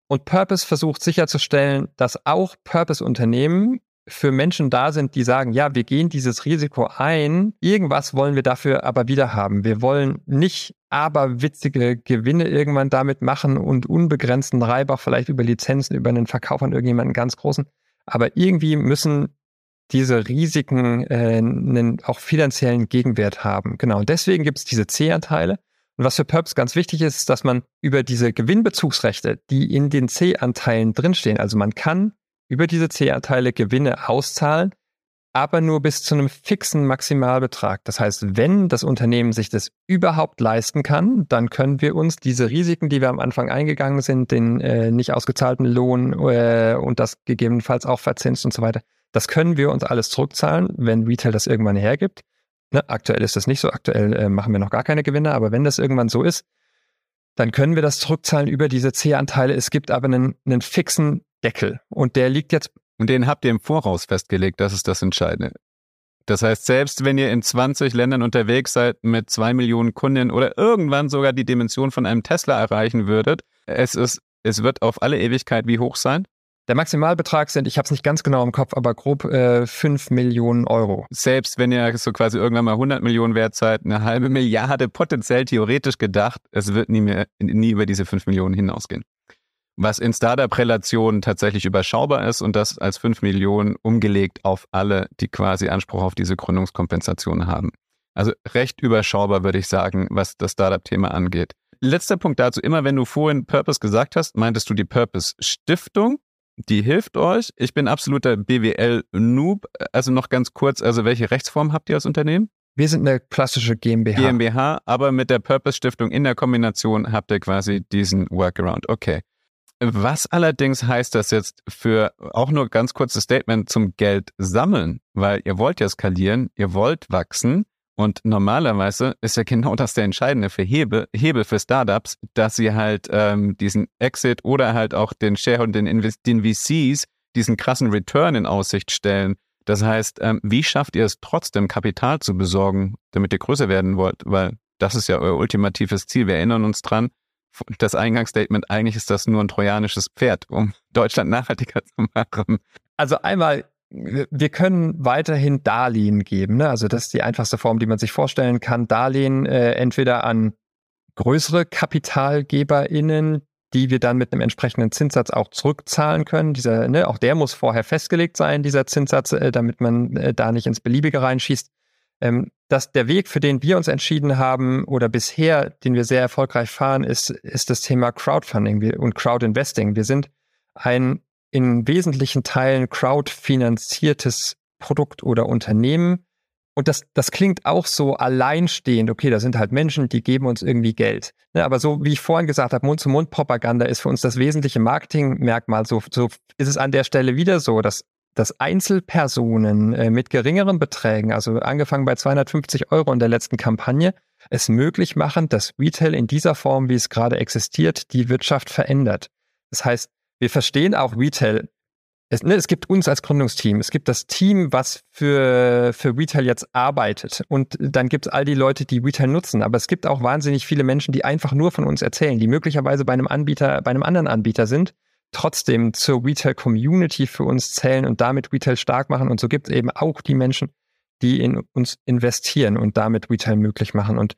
Und Purpose versucht sicherzustellen, dass auch Purpose-Unternehmen für Menschen da sind, die sagen, ja, wir gehen dieses Risiko ein, irgendwas wollen wir dafür aber wieder haben. Wir wollen nicht aberwitzige Gewinne irgendwann damit machen und unbegrenzten Reibach vielleicht über Lizenzen, über einen Verkauf an irgendjemanden ganz großen. Aber irgendwie müssen diese Risiken äh, einen auch finanziellen Gegenwert haben. Genau. Und deswegen gibt es diese C-Anteile. Und was für Purps ganz wichtig ist, ist, dass man über diese Gewinnbezugsrechte, die in den C-Anteilen drinstehen, also man kann über diese C-Anteile Gewinne auszahlen, aber nur bis zu einem fixen Maximalbetrag. Das heißt, wenn das Unternehmen sich das überhaupt leisten kann, dann können wir uns diese Risiken, die wir am Anfang eingegangen sind, den äh, nicht ausgezahlten Lohn äh, und das gegebenenfalls auch verzinst und so weiter, das können wir uns alles zurückzahlen, wenn Retail das irgendwann hergibt. Ne, aktuell ist das nicht so, aktuell äh, machen wir noch gar keine Gewinne, aber wenn das irgendwann so ist, dann können wir das zurückzahlen über diese C-Anteile. Es gibt aber einen, einen fixen Deckel. Und der liegt jetzt. Und den habt ihr im Voraus festgelegt, das ist das Entscheidende. Das heißt, selbst wenn ihr in 20 Ländern unterwegs seid mit zwei Millionen Kunden oder irgendwann sogar die Dimension von einem Tesla erreichen würdet, es ist, es wird auf alle Ewigkeit wie hoch sein? Der Maximalbetrag sind, ich habe es nicht ganz genau im Kopf, aber grob äh, 5 Millionen Euro. Selbst wenn ihr so quasi irgendwann mal 100 Millionen wert seid, eine halbe Milliarde potenziell theoretisch gedacht, es wird nie, mehr, nie über diese 5 Millionen hinausgehen was in Startup-Relationen tatsächlich überschaubar ist und das als 5 Millionen umgelegt auf alle, die quasi Anspruch auf diese Gründungskompensation haben. Also recht überschaubar, würde ich sagen, was das Startup-Thema angeht. Letzter Punkt dazu, immer wenn du vorhin Purpose gesagt hast, meintest du die Purpose-Stiftung. Die hilft euch. Ich bin absoluter BWL-Noob. Also noch ganz kurz, also welche Rechtsform habt ihr als Unternehmen? Wir sind eine klassische GmbH. GmbH, aber mit der Purpose-Stiftung in der Kombination habt ihr quasi diesen Workaround. Okay. Was allerdings heißt das jetzt für auch nur ganz kurzes Statement zum Geld sammeln, weil ihr wollt ja skalieren, ihr wollt wachsen und normalerweise ist ja genau das der entscheidende für Hebel, Hebel für Startups, dass sie halt ähm, diesen Exit oder halt auch den Shareholder, den, den VCs diesen krassen Return in Aussicht stellen. Das heißt, ähm, wie schafft ihr es trotzdem Kapital zu besorgen, damit ihr größer werden wollt? Weil das ist ja euer ultimatives Ziel. Wir erinnern uns dran, das Eingangsstatement, eigentlich ist das nur ein trojanisches Pferd, um Deutschland nachhaltiger zu machen. Also einmal, wir können weiterhin Darlehen geben. Ne? Also das ist die einfachste Form, die man sich vorstellen kann. Darlehen äh, entweder an größere KapitalgeberInnen, die wir dann mit einem entsprechenden Zinssatz auch zurückzahlen können. Dieser, ne, auch der muss vorher festgelegt sein, dieser Zinssatz, äh, damit man äh, da nicht ins Beliebige reinschießt. Ähm, dass der Weg, für den wir uns entschieden haben oder bisher, den wir sehr erfolgreich fahren, ist, ist das Thema Crowdfunding und Crowdinvesting. Wir sind ein in wesentlichen Teilen crowdfinanziertes Produkt oder Unternehmen. Und das, das klingt auch so alleinstehend. Okay, da sind halt Menschen, die geben uns irgendwie Geld. Ne, aber so wie ich vorhin gesagt habe, Mund-zu-Mund-Propaganda ist für uns das wesentliche Marketingmerkmal. So, so ist es an der Stelle wieder so, dass dass Einzelpersonen äh, mit geringeren Beträgen, also angefangen bei 250 Euro in der letzten Kampagne, es möglich machen, dass Retail in dieser Form, wie es gerade existiert, die Wirtschaft verändert. Das heißt, wir verstehen auch Retail. Es, ne, es gibt uns als Gründungsteam, es gibt das Team, was für, für Retail jetzt arbeitet. Und dann gibt es all die Leute, die Retail nutzen. Aber es gibt auch wahnsinnig viele Menschen, die einfach nur von uns erzählen, die möglicherweise bei einem Anbieter, bei einem anderen Anbieter sind, trotzdem zur Retail-Community für uns zählen und damit Retail stark machen. Und so gibt es eben auch die Menschen, die in uns investieren und damit Retail möglich machen. Und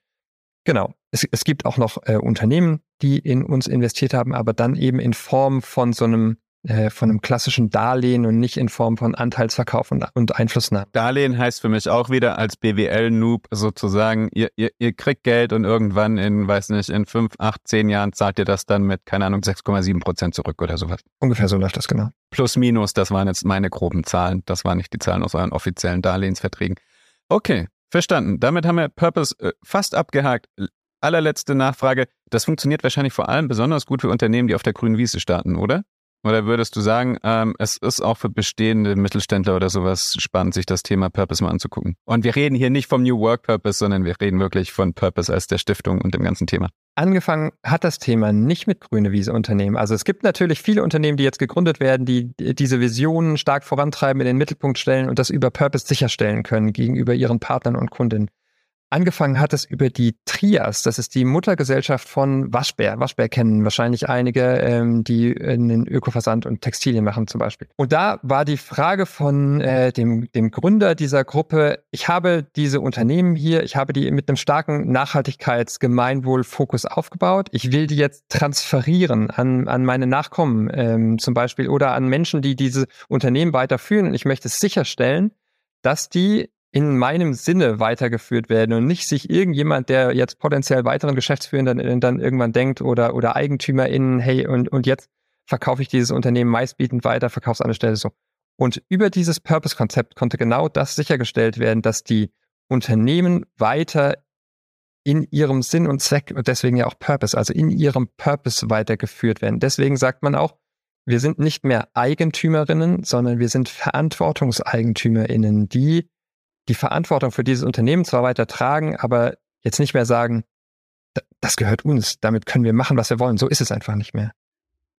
genau, es, es gibt auch noch äh, Unternehmen, die in uns investiert haben, aber dann eben in Form von so einem äh, von einem klassischen Darlehen und nicht in Form von Anteilsverkauf und, und Einflussnahme. Darlehen heißt für mich auch wieder als BWL-Noob sozusagen, ihr, ihr, ihr kriegt Geld und irgendwann in, weiß nicht, in fünf, acht, zehn Jahren zahlt ihr das dann mit, keine Ahnung, 6,7 Prozent zurück oder sowas. Ungefähr so läuft das, genau. Plus, minus, das waren jetzt meine groben Zahlen. Das waren nicht die Zahlen aus euren offiziellen Darlehensverträgen. Okay, verstanden. Damit haben wir Purpose äh, fast abgehakt. Allerletzte Nachfrage. Das funktioniert wahrscheinlich vor allem besonders gut für Unternehmen, die auf der grünen Wiese starten, oder? Oder würdest du sagen, ähm, es ist auch für bestehende Mittelständler oder sowas spannend, sich das Thema Purpose mal anzugucken? Und wir reden hier nicht vom New Work Purpose, sondern wir reden wirklich von Purpose als der Stiftung und dem ganzen Thema. Angefangen hat das Thema nicht mit grüne Wiese Unternehmen. Also es gibt natürlich viele Unternehmen, die jetzt gegründet werden, die diese Visionen stark vorantreiben, in den Mittelpunkt stellen und das über Purpose sicherstellen können gegenüber ihren Partnern und Kundinnen. Angefangen hat es über die Trias, das ist die Muttergesellschaft von Waschbär. Waschbär kennen wahrscheinlich einige, ähm, die einen Ökoversand und Textilien machen zum Beispiel. Und da war die Frage von äh, dem, dem Gründer dieser Gruppe, ich habe diese Unternehmen hier, ich habe die mit einem starken Nachhaltigkeitsgemeinwohlfokus aufgebaut. Ich will die jetzt transferieren an, an meine Nachkommen ähm, zum Beispiel oder an Menschen, die diese Unternehmen weiterführen. Und ich möchte sicherstellen, dass die in meinem Sinne weitergeführt werden und nicht sich irgendjemand, der jetzt potenziell weiteren Geschäftsführenden dann, dann irgendwann denkt oder, oder EigentümerInnen, hey, und, und jetzt verkaufe ich dieses Unternehmen meistbietend weiter, verkauf's an der Stelle so. Und über dieses Purpose-Konzept konnte genau das sichergestellt werden, dass die Unternehmen weiter in ihrem Sinn und Zweck und deswegen ja auch Purpose, also in ihrem Purpose weitergeführt werden. Deswegen sagt man auch, wir sind nicht mehr Eigentümerinnen, sondern wir sind Verantwortungseigentümerinnen, die die Verantwortung für dieses Unternehmen zwar weiter tragen, aber jetzt nicht mehr sagen, das gehört uns, damit können wir machen, was wir wollen. So ist es einfach nicht mehr.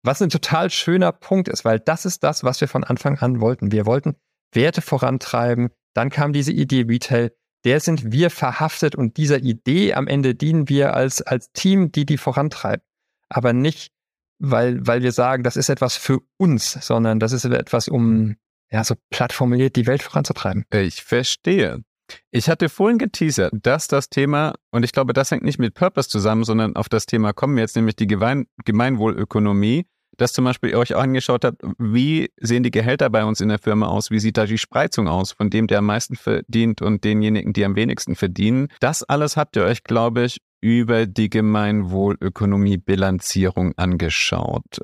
Was ein total schöner Punkt ist, weil das ist das, was wir von Anfang an wollten. Wir wollten Werte vorantreiben. Dann kam diese Idee Retail. Der sind wir verhaftet und dieser Idee am Ende dienen wir als, als Team, die die vorantreiben. Aber nicht, weil, weil wir sagen, das ist etwas für uns, sondern das ist etwas, um ja, so platt formuliert, die Welt voranzutreiben. Ich verstehe. Ich hatte vorhin geteasert, dass das Thema, und ich glaube, das hängt nicht mit Purpose zusammen, sondern auf das Thema kommen wir jetzt, nämlich die Gemein Gemeinwohlökonomie, dass zum Beispiel ihr euch auch angeschaut habt, wie sehen die Gehälter bei uns in der Firma aus, wie sieht da die Spreizung aus von dem, der am meisten verdient und denjenigen, die am wenigsten verdienen. Das alles habt ihr euch, glaube ich, über die Gemeinwohlökonomie-Bilanzierung angeschaut.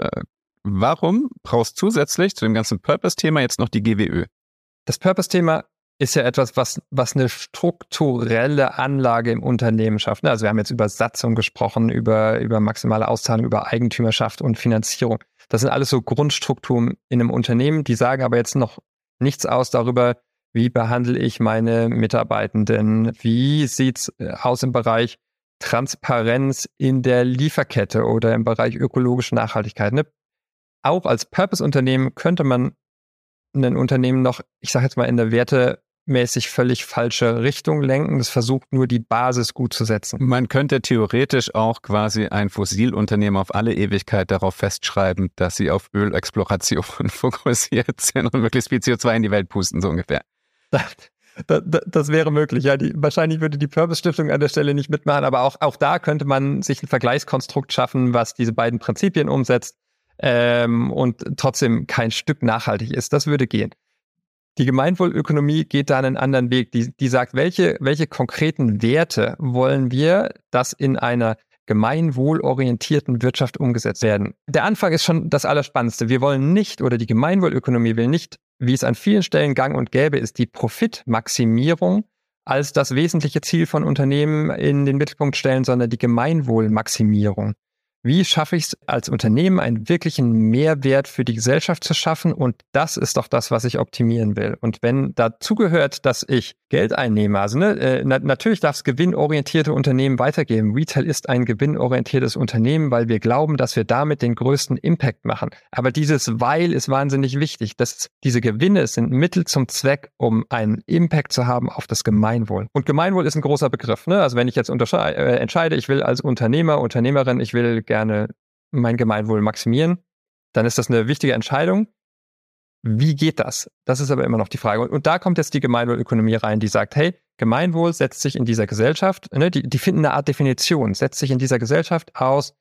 Warum brauchst du zusätzlich zu dem ganzen Purpose-Thema jetzt noch die GWÖ? Das Purpose-Thema ist ja etwas, was, was eine strukturelle Anlage im Unternehmen schafft. Also wir haben jetzt über Satzung gesprochen, über, über maximale Auszahlung, über Eigentümerschaft und Finanzierung. Das sind alles so Grundstrukturen in einem Unternehmen, die sagen aber jetzt noch nichts aus darüber, wie behandle ich meine Mitarbeitenden, wie sieht's äh, aus im Bereich Transparenz in der Lieferkette oder im Bereich ökologische Nachhaltigkeit. Ne? Auch als Purpose-Unternehmen könnte man ein Unternehmen noch, ich sage jetzt mal, in der wertemäßig völlig falsche Richtung lenken. Das versucht nur die Basis gut zu setzen. Man könnte theoretisch auch quasi ein Fossilunternehmen auf alle Ewigkeit darauf festschreiben, dass sie auf Ölexploration fokussiert sind und möglichst viel CO2 in die Welt pusten, so ungefähr. Das, das, das wäre möglich, ja. Die, wahrscheinlich würde die Purpose-Stiftung an der Stelle nicht mitmachen, aber auch, auch da könnte man sich ein Vergleichskonstrukt schaffen, was diese beiden Prinzipien umsetzt ähm, und trotzdem kein Stück nachhaltig ist. Das würde gehen. Die Gemeinwohlökonomie geht da einen anderen Weg. Die, die sagt, welche, welche konkreten Werte wollen wir, dass in einer gemeinwohlorientierten Wirtschaft umgesetzt werden. Der Anfang ist schon das Allerspannendste. Wir wollen nicht, oder die Gemeinwohlökonomie will nicht, wie es an vielen Stellen gang und gäbe ist, die Profitmaximierung als das wesentliche Ziel von Unternehmen in den Mittelpunkt stellen, sondern die Gemeinwohlmaximierung. Wie schaffe ich es als Unternehmen, einen wirklichen Mehrwert für die Gesellschaft zu schaffen? Und das ist doch das, was ich optimieren will. Und wenn dazu gehört, dass ich Geld einnehme, also ne, äh, na, natürlich darf es gewinnorientierte Unternehmen weitergeben. Retail ist ein gewinnorientiertes Unternehmen, weil wir glauben, dass wir damit den größten Impact machen. Aber dieses Weil ist wahnsinnig wichtig. Dass diese Gewinne sind Mittel zum Zweck, um einen Impact zu haben auf das Gemeinwohl. Und Gemeinwohl ist ein großer Begriff. Ne? Also wenn ich jetzt äh, entscheide, ich will als Unternehmer, Unternehmerin, ich will gerne mein Gemeinwohl maximieren, dann ist das eine wichtige Entscheidung. Wie geht das? Das ist aber immer noch die Frage. Und, da kommt jetzt die Gemeinwohlökonomie rein, die sagt, hey, Gemeinwohl setzt sich in dieser Gesellschaft, ne, die, die finden eine Art Definition, setzt sich in dieser Gesellschaft aus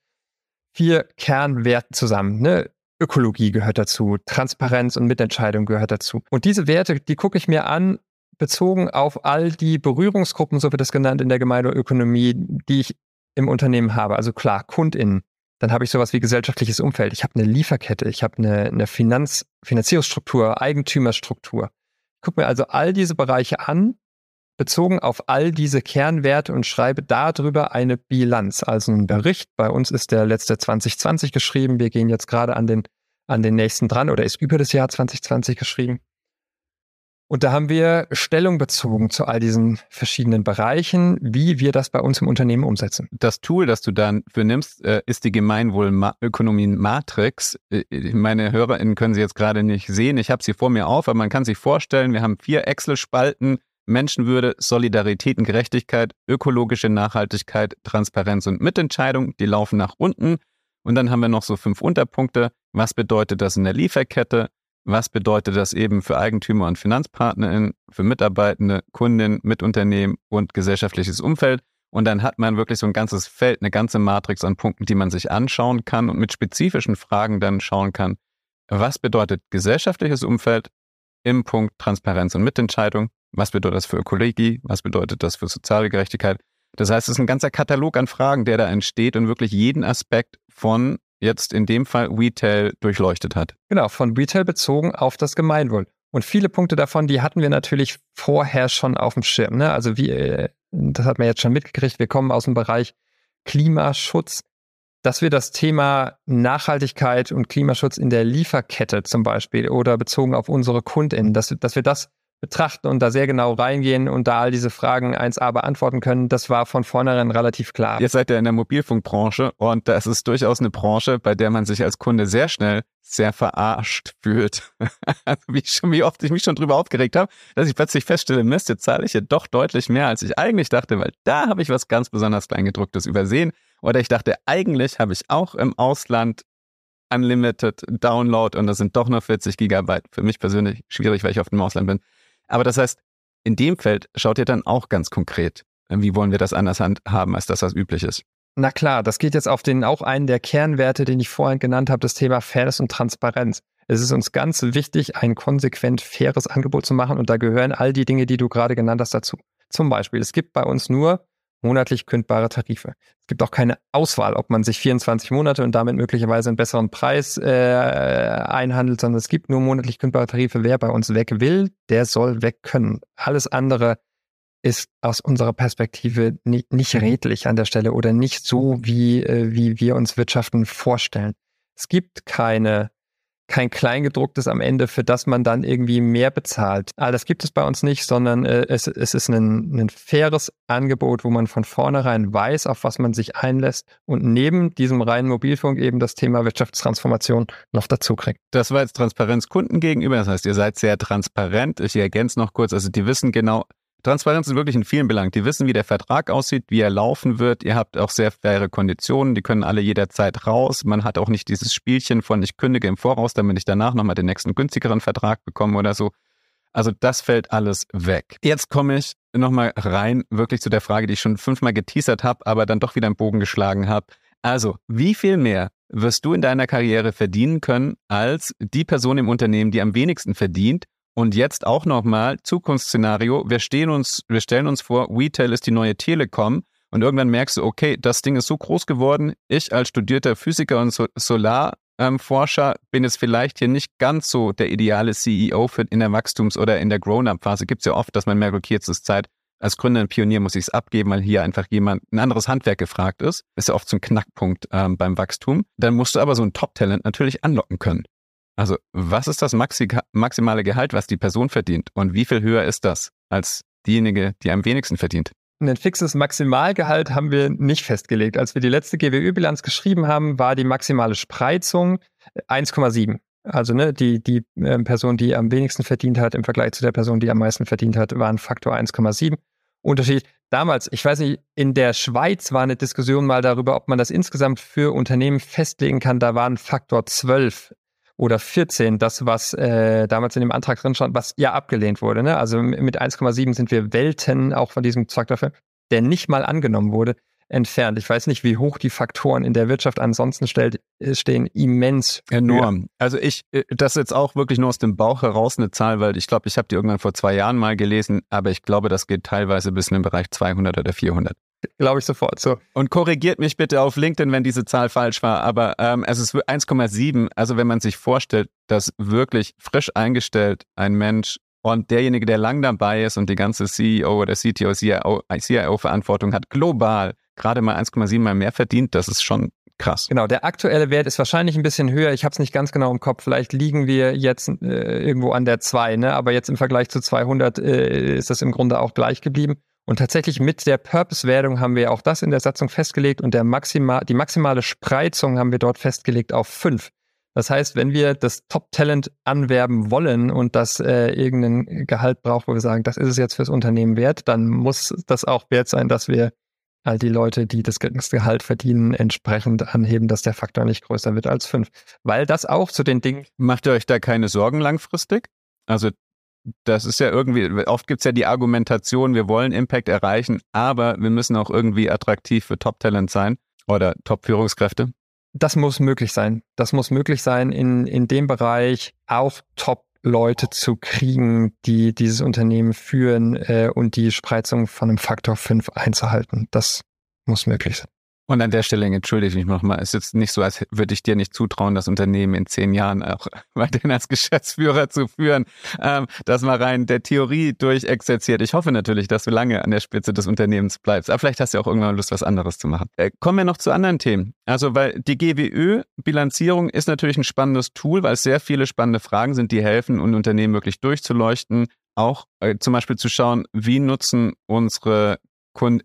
vier Kernwerten zusammen. Ne? Ökologie gehört dazu, Transparenz und Mitentscheidung gehört dazu. Und diese Werte, die gucke ich mir an, bezogen auf all die Berührungsgruppen, so wird es genannt in der Gemeinwohlökonomie, die ich im Unternehmen habe. Also klar, KundInnen. Dann habe ich sowas wie gesellschaftliches Umfeld. Ich habe eine Lieferkette, ich habe eine, eine Finanz, Finanzierungsstruktur, Eigentümerstruktur. Ich gucke mir also all diese Bereiche an, bezogen auf all diese Kernwerte und schreibe darüber eine Bilanz, also einen Bericht. Bei uns ist der letzte 2020 geschrieben. Wir gehen jetzt gerade an den, an den nächsten dran oder ist über das Jahr 2020 geschrieben. Und da haben wir Stellung bezogen zu all diesen verschiedenen Bereichen, wie wir das bei uns im Unternehmen umsetzen. Das Tool, das du dann für nimmst, äh, ist die Gemeinwohlökonomien-Matrix. Äh, meine HörerInnen können sie jetzt gerade nicht sehen. Ich habe sie vor mir auf, aber man kann sich vorstellen, wir haben vier Excel-Spalten. Menschenwürde, Solidarität und Gerechtigkeit, ökologische Nachhaltigkeit, Transparenz und Mitentscheidung, die laufen nach unten. Und dann haben wir noch so fünf Unterpunkte. Was bedeutet das in der Lieferkette? Was bedeutet das eben für Eigentümer und FinanzpartnerInnen, für Mitarbeitende, Kundinnen, Mitunternehmen und gesellschaftliches Umfeld? Und dann hat man wirklich so ein ganzes Feld, eine ganze Matrix an Punkten, die man sich anschauen kann und mit spezifischen Fragen dann schauen kann, was bedeutet gesellschaftliches Umfeld im Punkt Transparenz und Mitentscheidung? Was bedeutet das für Ökologie? Was bedeutet das für soziale Gerechtigkeit? Das heißt, es ist ein ganzer Katalog an Fragen, der da entsteht und wirklich jeden Aspekt von jetzt in dem Fall Retail durchleuchtet hat. Genau, von Retail bezogen auf das Gemeinwohl. Und viele Punkte davon, die hatten wir natürlich vorher schon auf dem Schirm. Ne? Also wie, äh, das hat man jetzt schon mitgekriegt, wir kommen aus dem Bereich Klimaschutz, dass wir das Thema Nachhaltigkeit und Klimaschutz in der Lieferkette zum Beispiel oder bezogen auf unsere KundInnen, dass, dass wir das betrachten und da sehr genau reingehen und da all diese Fragen 1a beantworten können, das war von vornherein relativ klar. Ihr seid ja in der Mobilfunkbranche und das ist durchaus eine Branche, bei der man sich als Kunde sehr schnell sehr verarscht fühlt. Also wie, schon, wie oft ich mich schon drüber aufgeregt habe, dass ich plötzlich feststelle, Mist, jetzt zahle ich ja doch deutlich mehr, als ich eigentlich dachte, weil da habe ich was ganz besonders Kleingedrucktes übersehen. Oder ich dachte, eigentlich habe ich auch im Ausland Unlimited Download und das sind doch nur 40 Gigabyte. Für mich persönlich schwierig, weil ich oft im Ausland bin. Aber das heißt, in dem Feld schaut ihr dann auch ganz konkret, wie wollen wir das anders haben, als das, was üblich ist. Na klar, das geht jetzt auf den auch einen der Kernwerte, den ich vorhin genannt habe, das Thema Fairness und Transparenz. Es ist uns ganz wichtig, ein konsequent faires Angebot zu machen und da gehören all die Dinge, die du gerade genannt hast, dazu. Zum Beispiel, es gibt bei uns nur monatlich kündbare Tarife. Es gibt auch keine Auswahl, ob man sich 24 Monate und damit möglicherweise einen besseren Preis äh, einhandelt, sondern es gibt nur monatlich kündbare Tarife. Wer bei uns weg will, der soll weg können. Alles andere ist aus unserer Perspektive nicht, nicht mhm. redlich an der Stelle oder nicht so, wie, äh, wie wir uns Wirtschaften vorstellen. Es gibt keine kein Kleingedrucktes am Ende, für das man dann irgendwie mehr bezahlt. Aber das gibt es bei uns nicht, sondern äh, es, es ist ein, ein faires Angebot, wo man von vornherein weiß, auf was man sich einlässt und neben diesem reinen Mobilfunk eben das Thema Wirtschaftstransformation noch dazu kriegt. Das war jetzt Transparenz Kunden gegenüber. Das heißt, ihr seid sehr transparent. Ich ergänze noch kurz, also die wissen genau, Transparenz ist wirklich in vielen Belangen. Die wissen, wie der Vertrag aussieht, wie er laufen wird. Ihr habt auch sehr faire Konditionen. Die können alle jederzeit raus. Man hat auch nicht dieses Spielchen von ich kündige im Voraus, damit ich danach nochmal den nächsten günstigeren Vertrag bekomme oder so. Also das fällt alles weg. Jetzt komme ich nochmal rein, wirklich zu der Frage, die ich schon fünfmal geteasert habe, aber dann doch wieder einen Bogen geschlagen habe. Also, wie viel mehr wirst du in deiner Karriere verdienen können als die Person im Unternehmen, die am wenigsten verdient und jetzt auch nochmal Zukunftsszenario. Wir stehen uns, wir stellen uns vor, Retail ist die neue Telekom. Und irgendwann merkst du, okay, das Ding ist so groß geworden. Ich als studierter Physiker und so Solarforscher bin jetzt vielleicht hier nicht ganz so der ideale CEO für in der Wachstums- oder in der Grown-up-Phase. Gibt es ja oft, dass man merkt, okay, jetzt ist Zeit als Gründer, ein Pionier muss ich es abgeben, weil hier einfach jemand, ein anderes Handwerk gefragt ist. Ist ja oft so ein Knackpunkt ähm, beim Wachstum. Dann musst du aber so ein Top-Talent natürlich anlocken können. Also, was ist das Maxi maximale Gehalt, was die Person verdient? Und wie viel höher ist das als diejenige, die am wenigsten verdient? Ein fixes Maximalgehalt haben wir nicht festgelegt. Als wir die letzte GWÖ-Bilanz geschrieben haben, war die maximale Spreizung 1,7. Also ne, die, die äh, Person, die am wenigsten verdient hat im Vergleich zu der Person, die am meisten verdient hat, war ein Faktor 1,7. Unterschied. Damals, ich weiß nicht, in der Schweiz war eine Diskussion mal darüber, ob man das insgesamt für Unternehmen festlegen kann. Da war ein Faktor 12 oder 14, das, was äh, damals in dem Antrag drin stand, was ja abgelehnt wurde. Ne? Also mit 1,7 sind wir Welten auch von diesem Faktor, der nicht mal angenommen wurde entfernt. Ich weiß nicht, wie hoch die Faktoren in der Wirtschaft ansonsten stellt, äh, stehen. Immens. Enorm. Also ich, äh, das jetzt auch wirklich nur aus dem Bauch heraus eine Zahl, weil ich glaube, ich habe die irgendwann vor zwei Jahren mal gelesen, aber ich glaube, das geht teilweise bis in den Bereich 200 oder 400. Glaube ich sofort so. Und korrigiert mich bitte auf LinkedIn, wenn diese Zahl falsch war. Aber ähm, es ist 1,7. Also wenn man sich vorstellt, dass wirklich frisch eingestellt ein Mensch und derjenige, der lang dabei ist und die ganze CEO oder CTO, CIO-Verantwortung hat, global gerade mal 1,7 mal mehr verdient, das ist schon krass. Genau, der aktuelle Wert ist wahrscheinlich ein bisschen höher. Ich habe es nicht ganz genau im Kopf. Vielleicht liegen wir jetzt äh, irgendwo an der 2, ne? aber jetzt im Vergleich zu 200 äh, ist das im Grunde auch gleich geblieben. Und tatsächlich mit der Purpose-Wertung haben wir auch das in der Satzung festgelegt und der maxima, die maximale Spreizung haben wir dort festgelegt auf 5. Das heißt, wenn wir das Top-Talent anwerben wollen und das äh, irgendein Gehalt braucht, wo wir sagen, das ist es jetzt fürs Unternehmen wert, dann muss das auch wert sein, dass wir all die Leute, die das Gehalt verdienen, entsprechend anheben, dass der Faktor nicht größer wird als fünf. Weil das auch zu den Dingen. Macht ihr euch da keine Sorgen langfristig? Also das ist ja irgendwie, oft gibt es ja die Argumentation, wir wollen Impact erreichen, aber wir müssen auch irgendwie attraktiv für Top-Talent sein oder Top-Führungskräfte. Das muss möglich sein. Das muss möglich sein, in, in dem Bereich auch Top Leute zu kriegen, die dieses Unternehmen führen äh, und die Spreizung von einem Faktor 5 einzuhalten. Das muss möglich sein. Und an der Stelle entschuldige ich mich nochmal. Es ist jetzt nicht so, als würde ich dir nicht zutrauen, das Unternehmen in zehn Jahren auch weiterhin als Geschäftsführer zu führen. Ähm, das mal rein der Theorie durchexerziert. Ich hoffe natürlich, dass du lange an der Spitze des Unternehmens bleibst. Aber vielleicht hast du auch irgendwann Lust, was anderes zu machen. Äh, kommen wir noch zu anderen Themen. Also, weil die GWÖ-Bilanzierung ist natürlich ein spannendes Tool, weil es sehr viele spannende Fragen sind, die helfen, um Unternehmen wirklich durchzuleuchten auch äh, zum Beispiel zu schauen, wie nutzen unsere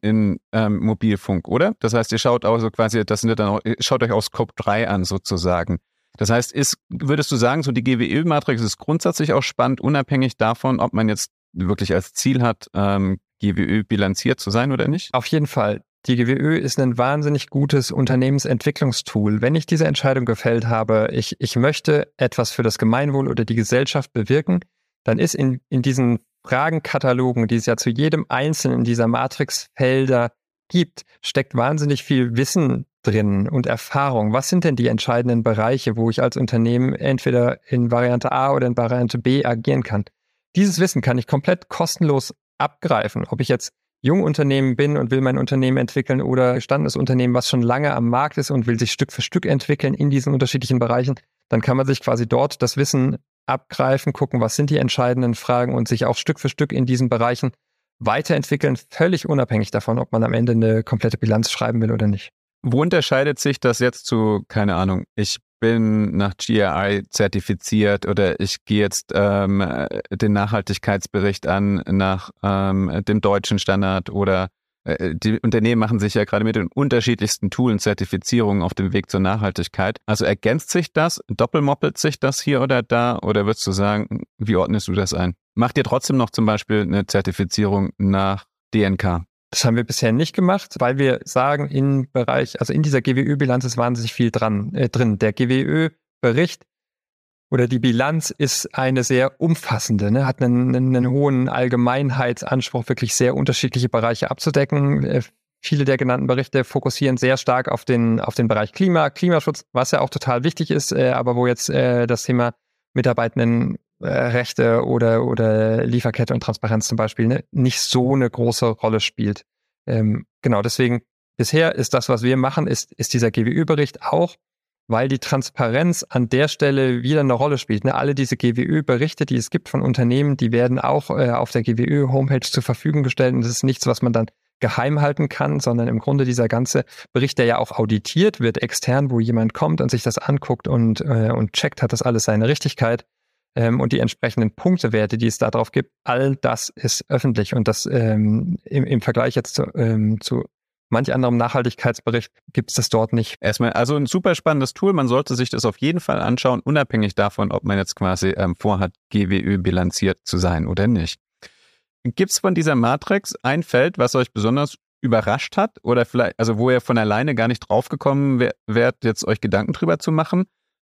in ähm, Mobilfunk, oder? Das heißt, ihr schaut auch so quasi, das sind dann auch, schaut euch auch Scope 3 an sozusagen. Das heißt, ist, würdest du sagen, so die GWÖ-Matrix ist grundsätzlich auch spannend, unabhängig davon, ob man jetzt wirklich als Ziel hat, ähm, GWÖ bilanziert zu sein oder nicht? Auf jeden Fall. Die GWÖ ist ein wahnsinnig gutes Unternehmensentwicklungstool. Wenn ich diese Entscheidung gefällt habe, ich, ich möchte etwas für das Gemeinwohl oder die Gesellschaft bewirken, dann ist in, in diesen Fragenkatalogen, die es ja zu jedem einzelnen dieser Matrixfelder gibt, steckt wahnsinnig viel Wissen drin und Erfahrung. Was sind denn die entscheidenden Bereiche, wo ich als Unternehmen entweder in Variante A oder in Variante B agieren kann? Dieses Wissen kann ich komplett kostenlos abgreifen. Ob ich jetzt Jungunternehmen bin und will mein Unternehmen entwickeln oder gestandenes Unternehmen, was schon lange am Markt ist und will sich Stück für Stück entwickeln in diesen unterschiedlichen Bereichen, dann kann man sich quasi dort das Wissen abgreifen, gucken, was sind die entscheidenden Fragen und sich auch Stück für Stück in diesen Bereichen weiterentwickeln, völlig unabhängig davon, ob man am Ende eine komplette Bilanz schreiben will oder nicht. Wo unterscheidet sich das jetzt zu, keine Ahnung, ich bin nach GRI zertifiziert oder ich gehe jetzt ähm, den Nachhaltigkeitsbericht an nach ähm, dem deutschen Standard oder die Unternehmen machen sich ja gerade mit den unterschiedlichsten Tools Zertifizierungen auf dem Weg zur Nachhaltigkeit. Also ergänzt sich das, doppelmoppelt sich das hier oder da oder würdest du sagen, wie ordnest du das ein? Macht ihr trotzdem noch zum Beispiel eine Zertifizierung nach DNK? Das haben wir bisher nicht gemacht, weil wir sagen, im Bereich, also in dieser GWÖ-Bilanz ist wahnsinnig viel dran, äh, drin. Der GWÖ-Bericht oder die Bilanz ist eine sehr umfassende, ne? hat einen, einen hohen Allgemeinheitsanspruch, wirklich sehr unterschiedliche Bereiche abzudecken. Äh, viele der genannten Berichte fokussieren sehr stark auf den, auf den Bereich Klima, Klimaschutz, was ja auch total wichtig ist, äh, aber wo jetzt äh, das Thema Mitarbeitendenrechte äh, oder, oder Lieferkette und Transparenz zum Beispiel ne, nicht so eine große Rolle spielt. Ähm, genau, deswegen bisher ist das, was wir machen, ist, ist dieser GWÜ-Bericht auch weil die Transparenz an der Stelle wieder eine Rolle spielt. Ne? Alle diese GWÖ-Berichte, die es gibt von Unternehmen, die werden auch äh, auf der GWÖ-Homepage zur Verfügung gestellt. Und das ist nichts, was man dann geheim halten kann, sondern im Grunde dieser ganze Bericht, der ja auch auditiert wird extern, wo jemand kommt und sich das anguckt und, äh, und checkt, hat das alles seine Richtigkeit ähm, und die entsprechenden Punktewerte, die es da drauf gibt, all das ist öffentlich und das ähm, im, im Vergleich jetzt zu, ähm, zu manch anderem Nachhaltigkeitsbericht gibt es das dort nicht. Erstmal, also ein super spannendes Tool. Man sollte sich das auf jeden Fall anschauen, unabhängig davon, ob man jetzt quasi ähm, vorhat, GWÖ bilanziert zu sein oder nicht. Gibt es von dieser Matrix ein Feld, was euch besonders überrascht hat oder vielleicht, also wo ihr von alleine gar nicht draufgekommen wärt, jetzt euch Gedanken drüber zu machen?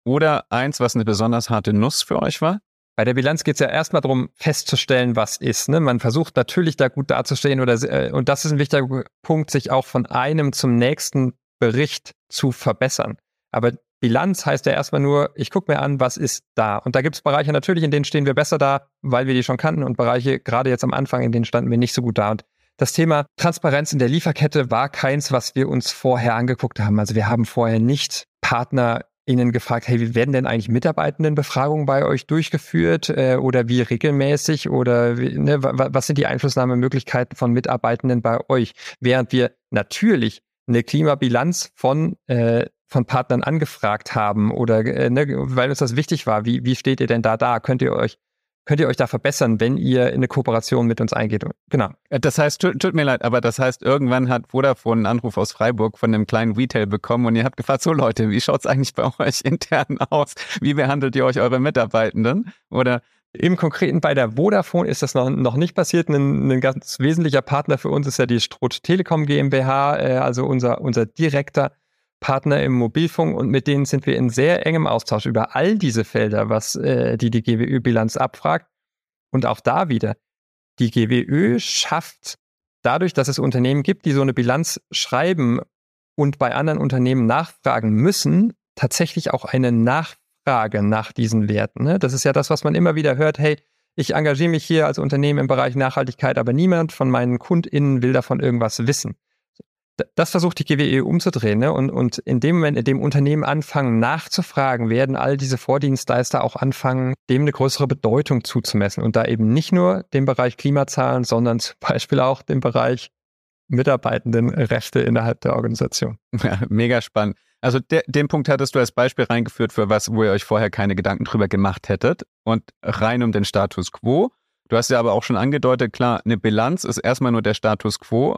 Oder eins, was eine besonders harte Nuss für euch war? Bei der Bilanz geht es ja erstmal darum, festzustellen, was ist. Ne? Man versucht natürlich da gut dazustehen oder äh, und das ist ein wichtiger Punkt, sich auch von einem zum nächsten Bericht zu verbessern. Aber Bilanz heißt ja erstmal nur, ich gucke mir an, was ist da. Und da gibt es Bereiche natürlich, in denen stehen wir besser da, weil wir die schon kannten und Bereiche, gerade jetzt am Anfang, in denen standen wir nicht so gut da. Und das Thema Transparenz in der Lieferkette war keins, was wir uns vorher angeguckt haben. Also wir haben vorher nicht Partner Ihnen gefragt, hey, wie werden denn eigentlich Mitarbeitendenbefragungen bei euch durchgeführt äh, oder wie regelmäßig oder wie, ne, was sind die Einflussnahmemöglichkeiten von Mitarbeitenden bei euch? Während wir natürlich eine Klimabilanz von äh, von Partnern angefragt haben oder äh, ne, weil uns das wichtig war. Wie, wie steht ihr denn da da? Könnt ihr euch könnt ihr euch da verbessern, wenn ihr in eine Kooperation mit uns eingeht. Genau. Äh, das heißt, tut, tut, mir leid, aber das heißt, irgendwann hat Vodafone einen Anruf aus Freiburg von einem kleinen Retail bekommen und ihr habt gefragt, so Leute, wie schaut es eigentlich bei euch intern aus? Wie behandelt ihr euch eure Mitarbeitenden? Oder im Konkreten bei der Vodafone ist das noch, noch nicht passiert. Ein, ein ganz wesentlicher Partner für uns ist ja die Stroth Telekom GmbH, äh, also unser, unser direkter Partner im Mobilfunk und mit denen sind wir in sehr engem Austausch über all diese Felder, was äh, die die GWÖ-Bilanz abfragt. Und auch da wieder, die GWÖ schafft dadurch, dass es Unternehmen gibt, die so eine Bilanz schreiben und bei anderen Unternehmen nachfragen müssen, tatsächlich auch eine Nachfrage nach diesen Werten. Ne? Das ist ja das, was man immer wieder hört. Hey, ich engagiere mich hier als Unternehmen im Bereich Nachhaltigkeit, aber niemand von meinen KundInnen will davon irgendwas wissen das versucht die GWE umzudrehen. Ne? Und, und in dem Moment, in dem Unternehmen anfangen nachzufragen, werden all diese Vordienstleister auch anfangen, dem eine größere Bedeutung zuzumessen. Und da eben nicht nur den Bereich Klimazahlen, sondern zum Beispiel auch den Bereich Mitarbeitendenrechte innerhalb der Organisation. Ja, mega spannend. Also der, den Punkt hattest du als Beispiel reingeführt für was, wo ihr euch vorher keine Gedanken drüber gemacht hättet. Und rein um den Status quo. Du hast ja aber auch schon angedeutet, klar, eine Bilanz ist erstmal nur der Status quo,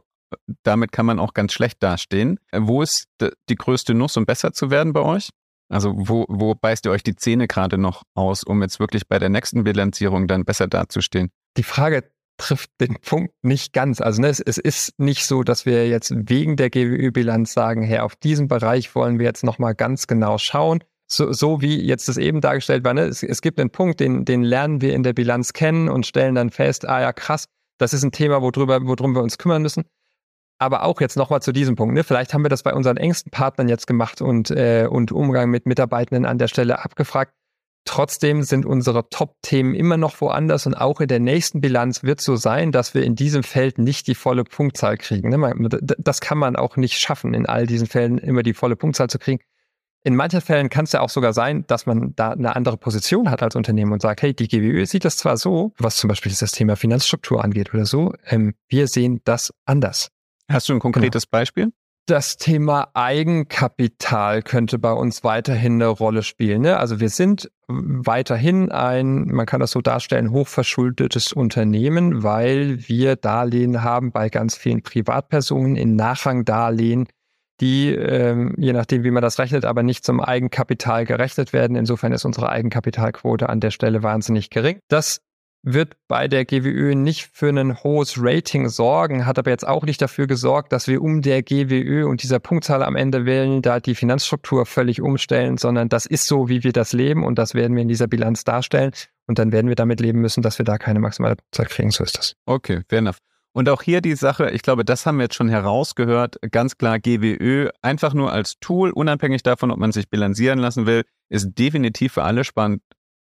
damit kann man auch ganz schlecht dastehen. Äh, wo ist die größte Nuss, um besser zu werden bei euch? Also wo, wo beißt ihr euch die Zähne gerade noch aus, um jetzt wirklich bei der nächsten Bilanzierung dann besser dazustehen? Die Frage trifft den Punkt nicht ganz. Also ne, es, es, ist nicht so, dass wir jetzt wegen der GWÜ-Bilanz sagen, hey, auf diesen Bereich wollen wir jetzt nochmal ganz genau schauen. So, so wie jetzt das eben dargestellt war, ne? es, es gibt einen Punkt, den, den lernen wir in der Bilanz kennen und stellen dann fest, ah ja, krass, das ist ein Thema, worüber, worum wir uns kümmern müssen aber auch jetzt nochmal zu diesem Punkt. Ne? Vielleicht haben wir das bei unseren engsten Partnern jetzt gemacht und, äh, und Umgang mit Mitarbeitenden an der Stelle abgefragt. Trotzdem sind unsere Top-Themen immer noch woanders und auch in der nächsten Bilanz wird so sein, dass wir in diesem Feld nicht die volle Punktzahl kriegen. Ne? Das kann man auch nicht schaffen, in all diesen Fällen immer die volle Punktzahl zu kriegen. In manchen Fällen kann es ja auch sogar sein, dass man da eine andere Position hat als Unternehmen und sagt, hey, die GWÖ sieht das zwar so, was zum Beispiel das Thema Finanzstruktur angeht oder so, ähm, wir sehen das anders. Hast du ein konkretes genau. Beispiel? Das Thema Eigenkapital könnte bei uns weiterhin eine Rolle spielen. Ne? Also wir sind weiterhin ein, man kann das so darstellen, hochverschuldetes Unternehmen, weil wir Darlehen haben bei ganz vielen Privatpersonen in Nachrangdarlehen, die, ähm, je nachdem, wie man das rechnet, aber nicht zum Eigenkapital gerechnet werden. Insofern ist unsere Eigenkapitalquote an der Stelle wahnsinnig gering. Das wird bei der GWÖ nicht für ein hohes Rating sorgen, hat aber jetzt auch nicht dafür gesorgt, dass wir um der GWÖ und dieser Punktzahl am Ende wählen, da die Finanzstruktur völlig umstellen, sondern das ist so, wie wir das leben und das werden wir in dieser Bilanz darstellen und dann werden wir damit leben müssen, dass wir da keine maximale Punktzahl kriegen, so ist das. Okay, fair enough. Und auch hier die Sache, ich glaube, das haben wir jetzt schon herausgehört, ganz klar GWÖ, einfach nur als Tool, unabhängig davon, ob man sich bilanzieren lassen will, ist definitiv für alle spannend,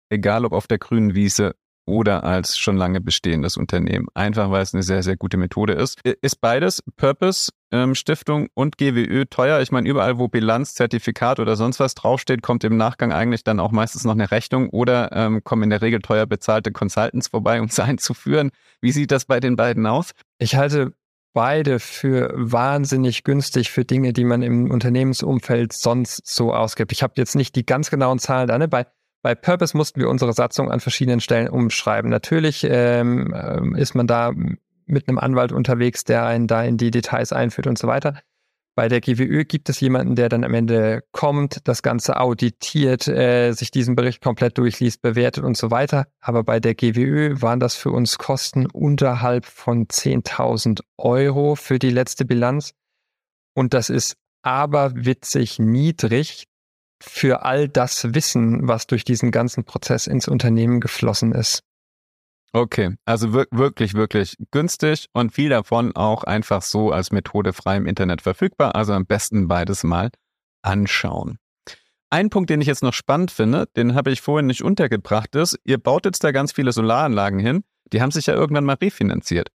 egal ob auf der grünen Wiese oder als schon lange bestehendes Unternehmen. Einfach weil es eine sehr, sehr gute Methode ist. Ist beides Purpose, ähm, Stiftung und GWÖ teuer? Ich meine, überall, wo Bilanz, Zertifikat oder sonst was draufsteht, kommt im Nachgang eigentlich dann auch meistens noch eine Rechnung oder ähm, kommen in der Regel teuer bezahlte Consultants vorbei, um es einzuführen. Wie sieht das bei den beiden aus? Ich halte beide für wahnsinnig günstig für Dinge, die man im Unternehmensumfeld sonst so ausgibt. Ich habe jetzt nicht die ganz genauen Zahlen da. Ne? Bei, bei Purpose mussten wir unsere Satzung an verschiedenen Stellen umschreiben. Natürlich ähm, ähm ist man da mit einem Anwalt unterwegs, der einen da in die Details einführt und so weiter. Bei der GWÖ gibt es jemanden, der dann am Ende kommt, das Ganze auditiert, äh, sich diesen Bericht komplett durchliest, bewertet und so weiter. Aber bei der GWÖ waren das für uns Kosten unterhalb von 10.000 Euro für die letzte Bilanz. Und das ist aber witzig niedrig für all das Wissen, was durch diesen ganzen Prozess ins Unternehmen geflossen ist. Okay, also wirklich, wirklich günstig und viel davon auch einfach so als Methode frei im Internet verfügbar. Also am besten beides mal anschauen. Ein Punkt, den ich jetzt noch spannend finde, den habe ich vorhin nicht untergebracht, ist, ihr baut jetzt da ganz viele Solaranlagen hin, die haben sich ja irgendwann mal refinanziert.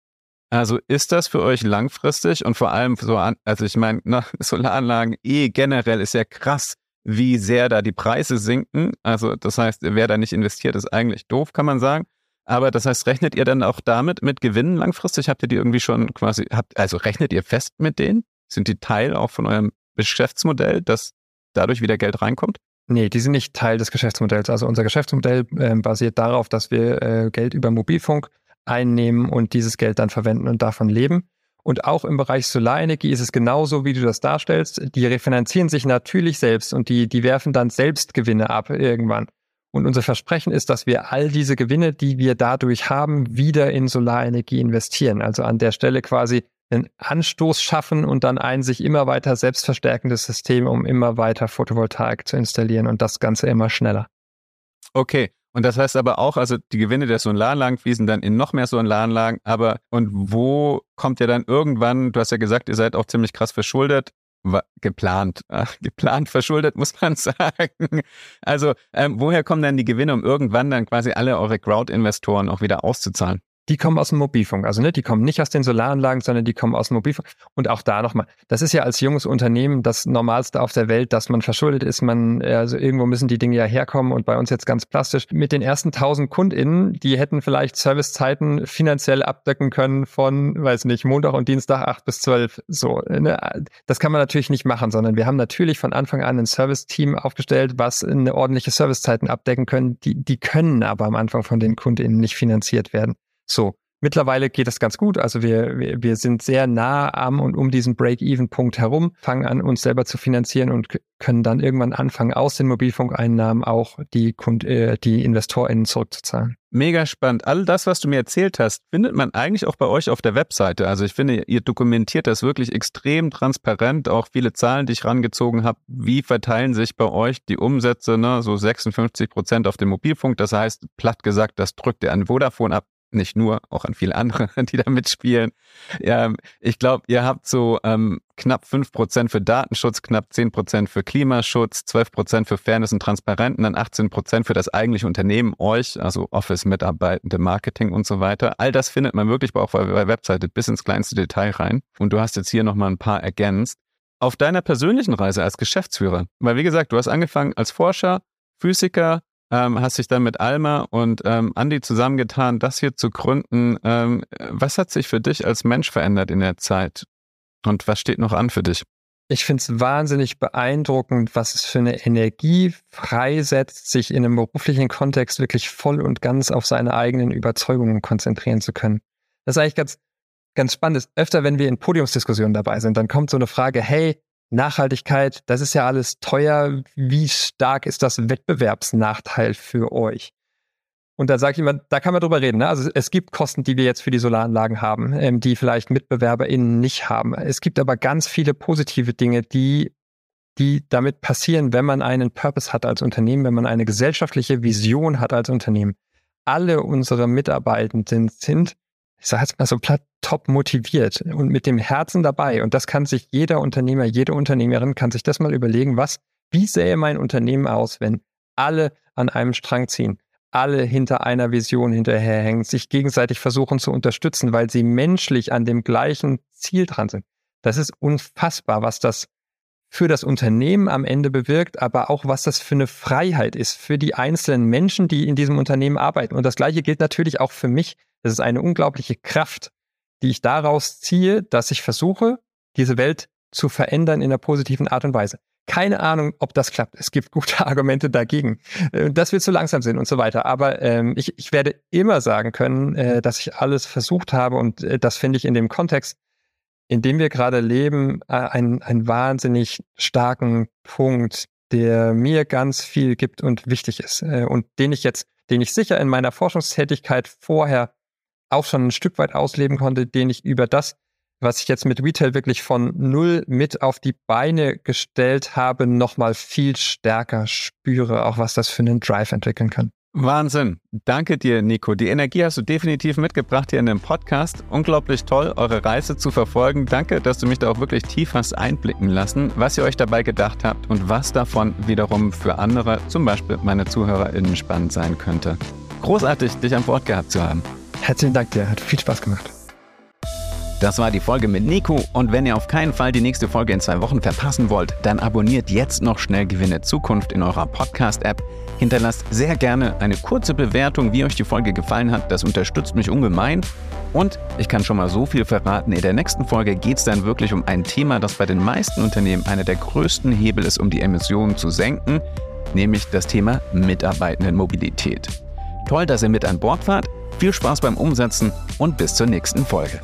Also ist das für euch langfristig und vor allem so an, also ich meine, ne, Solaranlagen eh generell ist ja krass, wie sehr da die Preise sinken. Also das heißt, wer da nicht investiert, ist eigentlich doof, kann man sagen. Aber das heißt, rechnet ihr dann auch damit mit Gewinnen langfristig? Habt ihr die irgendwie schon quasi, habt, also rechnet ihr fest mit denen? Sind die Teil auch von eurem Geschäftsmodell, dass dadurch wieder Geld reinkommt? Nee, die sind nicht Teil des Geschäftsmodells. Also unser Geschäftsmodell äh, basiert darauf, dass wir äh, Geld über Mobilfunk einnehmen und dieses Geld dann verwenden und davon leben. Und auch im Bereich Solarenergie ist es genauso, wie du das darstellst. Die refinanzieren sich natürlich selbst und die, die werfen dann selbst Gewinne ab irgendwann. Und unser Versprechen ist, dass wir all diese Gewinne, die wir dadurch haben, wieder in Solarenergie investieren. Also an der Stelle quasi einen Anstoß schaffen und dann ein sich immer weiter selbstverstärkendes System, um immer weiter Photovoltaik zu installieren und das Ganze immer schneller. Okay. Und das heißt aber auch, also die Gewinne der Solaranlagen fließen dann in noch mehr Solaranlagen, aber und wo kommt ihr dann irgendwann, du hast ja gesagt, ihr seid auch ziemlich krass verschuldet, geplant, äh, geplant verschuldet, muss man sagen. Also, ähm, woher kommen denn die Gewinne, um irgendwann dann quasi alle eure Crowd-Investoren auch wieder auszuzahlen? Die kommen aus dem Mobilfunk. Also ne, die kommen nicht aus den Solaranlagen, sondern die kommen aus dem Mobilfunk. Und auch da nochmal, das ist ja als junges Unternehmen das Normalste auf der Welt, dass man verschuldet ist. Man, also irgendwo müssen die Dinge ja herkommen und bei uns jetzt ganz plastisch. Mit den ersten 1000 KundInnen, die hätten vielleicht Servicezeiten finanziell abdecken können von, weiß nicht, Montag und Dienstag 8 bis 12. So, ne? Das kann man natürlich nicht machen, sondern wir haben natürlich von Anfang an ein Service-Team aufgestellt, was eine ordentliche Servicezeiten abdecken können. Die, die können aber am Anfang von den KundInnen nicht finanziert werden. So, mittlerweile geht das ganz gut. Also wir, wir, wir sind sehr nah am und um diesen Break-Even-Punkt herum, fangen an, uns selber zu finanzieren und können dann irgendwann anfangen, aus den Mobilfunkeinnahmen auch die, Kund äh, die InvestorInnen zurückzuzahlen. Mega spannend. All das, was du mir erzählt hast, findet man eigentlich auch bei euch auf der Webseite. Also ich finde, ihr dokumentiert das wirklich extrem transparent. Auch viele Zahlen, die ich rangezogen habe. Wie verteilen sich bei euch die Umsätze? Ne? So 56 Prozent auf dem Mobilfunk. Das heißt, platt gesagt, das drückt ihr an Vodafone ab nicht nur, auch an viele andere, die da mitspielen. Ja, ich glaube, ihr habt so ähm, knapp fünf Prozent für Datenschutz, knapp zehn Prozent für Klimaschutz, zwölf Prozent für Fairness und Transparenz und dann 18 Prozent für das eigentliche Unternehmen, euch, also Office-Mitarbeitende, Marketing und so weiter. All das findet man wirklich auch auf eurer Webseite bis ins kleinste Detail rein. Und du hast jetzt hier nochmal ein paar ergänzt. Auf deiner persönlichen Reise als Geschäftsführer, weil wie gesagt, du hast angefangen als Forscher, Physiker, ähm, hast dich dann mit Alma und ähm, Andi zusammengetan, das hier zu gründen. Ähm, was hat sich für dich als Mensch verändert in der Zeit? Und was steht noch an für dich? Ich finde es wahnsinnig beeindruckend, was es für eine Energie freisetzt, sich in einem beruflichen Kontext wirklich voll und ganz auf seine eigenen Überzeugungen konzentrieren zu können. Das ist eigentlich ganz, ganz spannend. Öfter, wenn wir in Podiumsdiskussionen dabei sind, dann kommt so eine Frage, hey, Nachhaltigkeit, das ist ja alles teuer. Wie stark ist das Wettbewerbsnachteil für euch? Und da sage ich immer, da kann man drüber reden. Ne? Also es gibt Kosten, die wir jetzt für die Solaranlagen haben, ähm, die vielleicht MitbewerberInnen nicht haben. Es gibt aber ganz viele positive Dinge, die, die damit passieren, wenn man einen Purpose hat als Unternehmen, wenn man eine gesellschaftliche Vision hat als Unternehmen. Alle unsere Mitarbeitenden sind ich sage jetzt mal so platt, top motiviert und mit dem Herzen dabei. Und das kann sich jeder Unternehmer, jede Unternehmerin kann sich das mal überlegen, was, wie sähe mein Unternehmen aus, wenn alle an einem Strang ziehen, alle hinter einer Vision hinterherhängen, sich gegenseitig versuchen zu unterstützen, weil sie menschlich an dem gleichen Ziel dran sind. Das ist unfassbar, was das für das Unternehmen am Ende bewirkt, aber auch was das für eine Freiheit ist für die einzelnen Menschen, die in diesem Unternehmen arbeiten. Und das Gleiche gilt natürlich auch für mich. Das ist eine unglaubliche Kraft, die ich daraus ziehe, dass ich versuche, diese Welt zu verändern in einer positiven Art und Weise. Keine Ahnung, ob das klappt. Es gibt gute Argumente dagegen, äh, dass wir zu langsam sind und so weiter. Aber ähm, ich, ich werde immer sagen können, äh, dass ich alles versucht habe und äh, das finde ich in dem Kontext, in dem wir gerade leben, äh, einen, einen wahnsinnig starken Punkt, der mir ganz viel gibt und wichtig ist äh, und den ich jetzt, den ich sicher in meiner Forschungstätigkeit vorher auch schon ein Stück weit ausleben konnte, den ich über das was ich jetzt mit Retail wirklich von null mit auf die Beine gestellt habe, nochmal viel stärker spüre, auch was das für einen Drive entwickeln kann. Wahnsinn. Danke dir, Nico. Die Energie hast du definitiv mitgebracht hier in dem Podcast. Unglaublich toll, eure Reise zu verfolgen. Danke, dass du mich da auch wirklich tief hast einblicken lassen, was ihr euch dabei gedacht habt und was davon wiederum für andere, zum Beispiel meine ZuhörerInnen, spannend sein könnte. Großartig, dich an Bord gehabt zu haben. Herzlichen Dank dir, hat viel Spaß gemacht. Das war die Folge mit Nico und wenn ihr auf keinen Fall die nächste Folge in zwei Wochen verpassen wollt, dann abonniert jetzt noch schnell Gewinne Zukunft in eurer Podcast-App. Hinterlasst sehr gerne eine kurze Bewertung, wie euch die Folge gefallen hat. Das unterstützt mich ungemein. Und ich kann schon mal so viel verraten, in der nächsten Folge geht es dann wirklich um ein Thema, das bei den meisten Unternehmen einer der größten Hebel ist, um die Emissionen zu senken, nämlich das Thema Mitarbeitendenmobilität. Toll, dass ihr mit an Bord wart. Viel Spaß beim Umsetzen und bis zur nächsten Folge.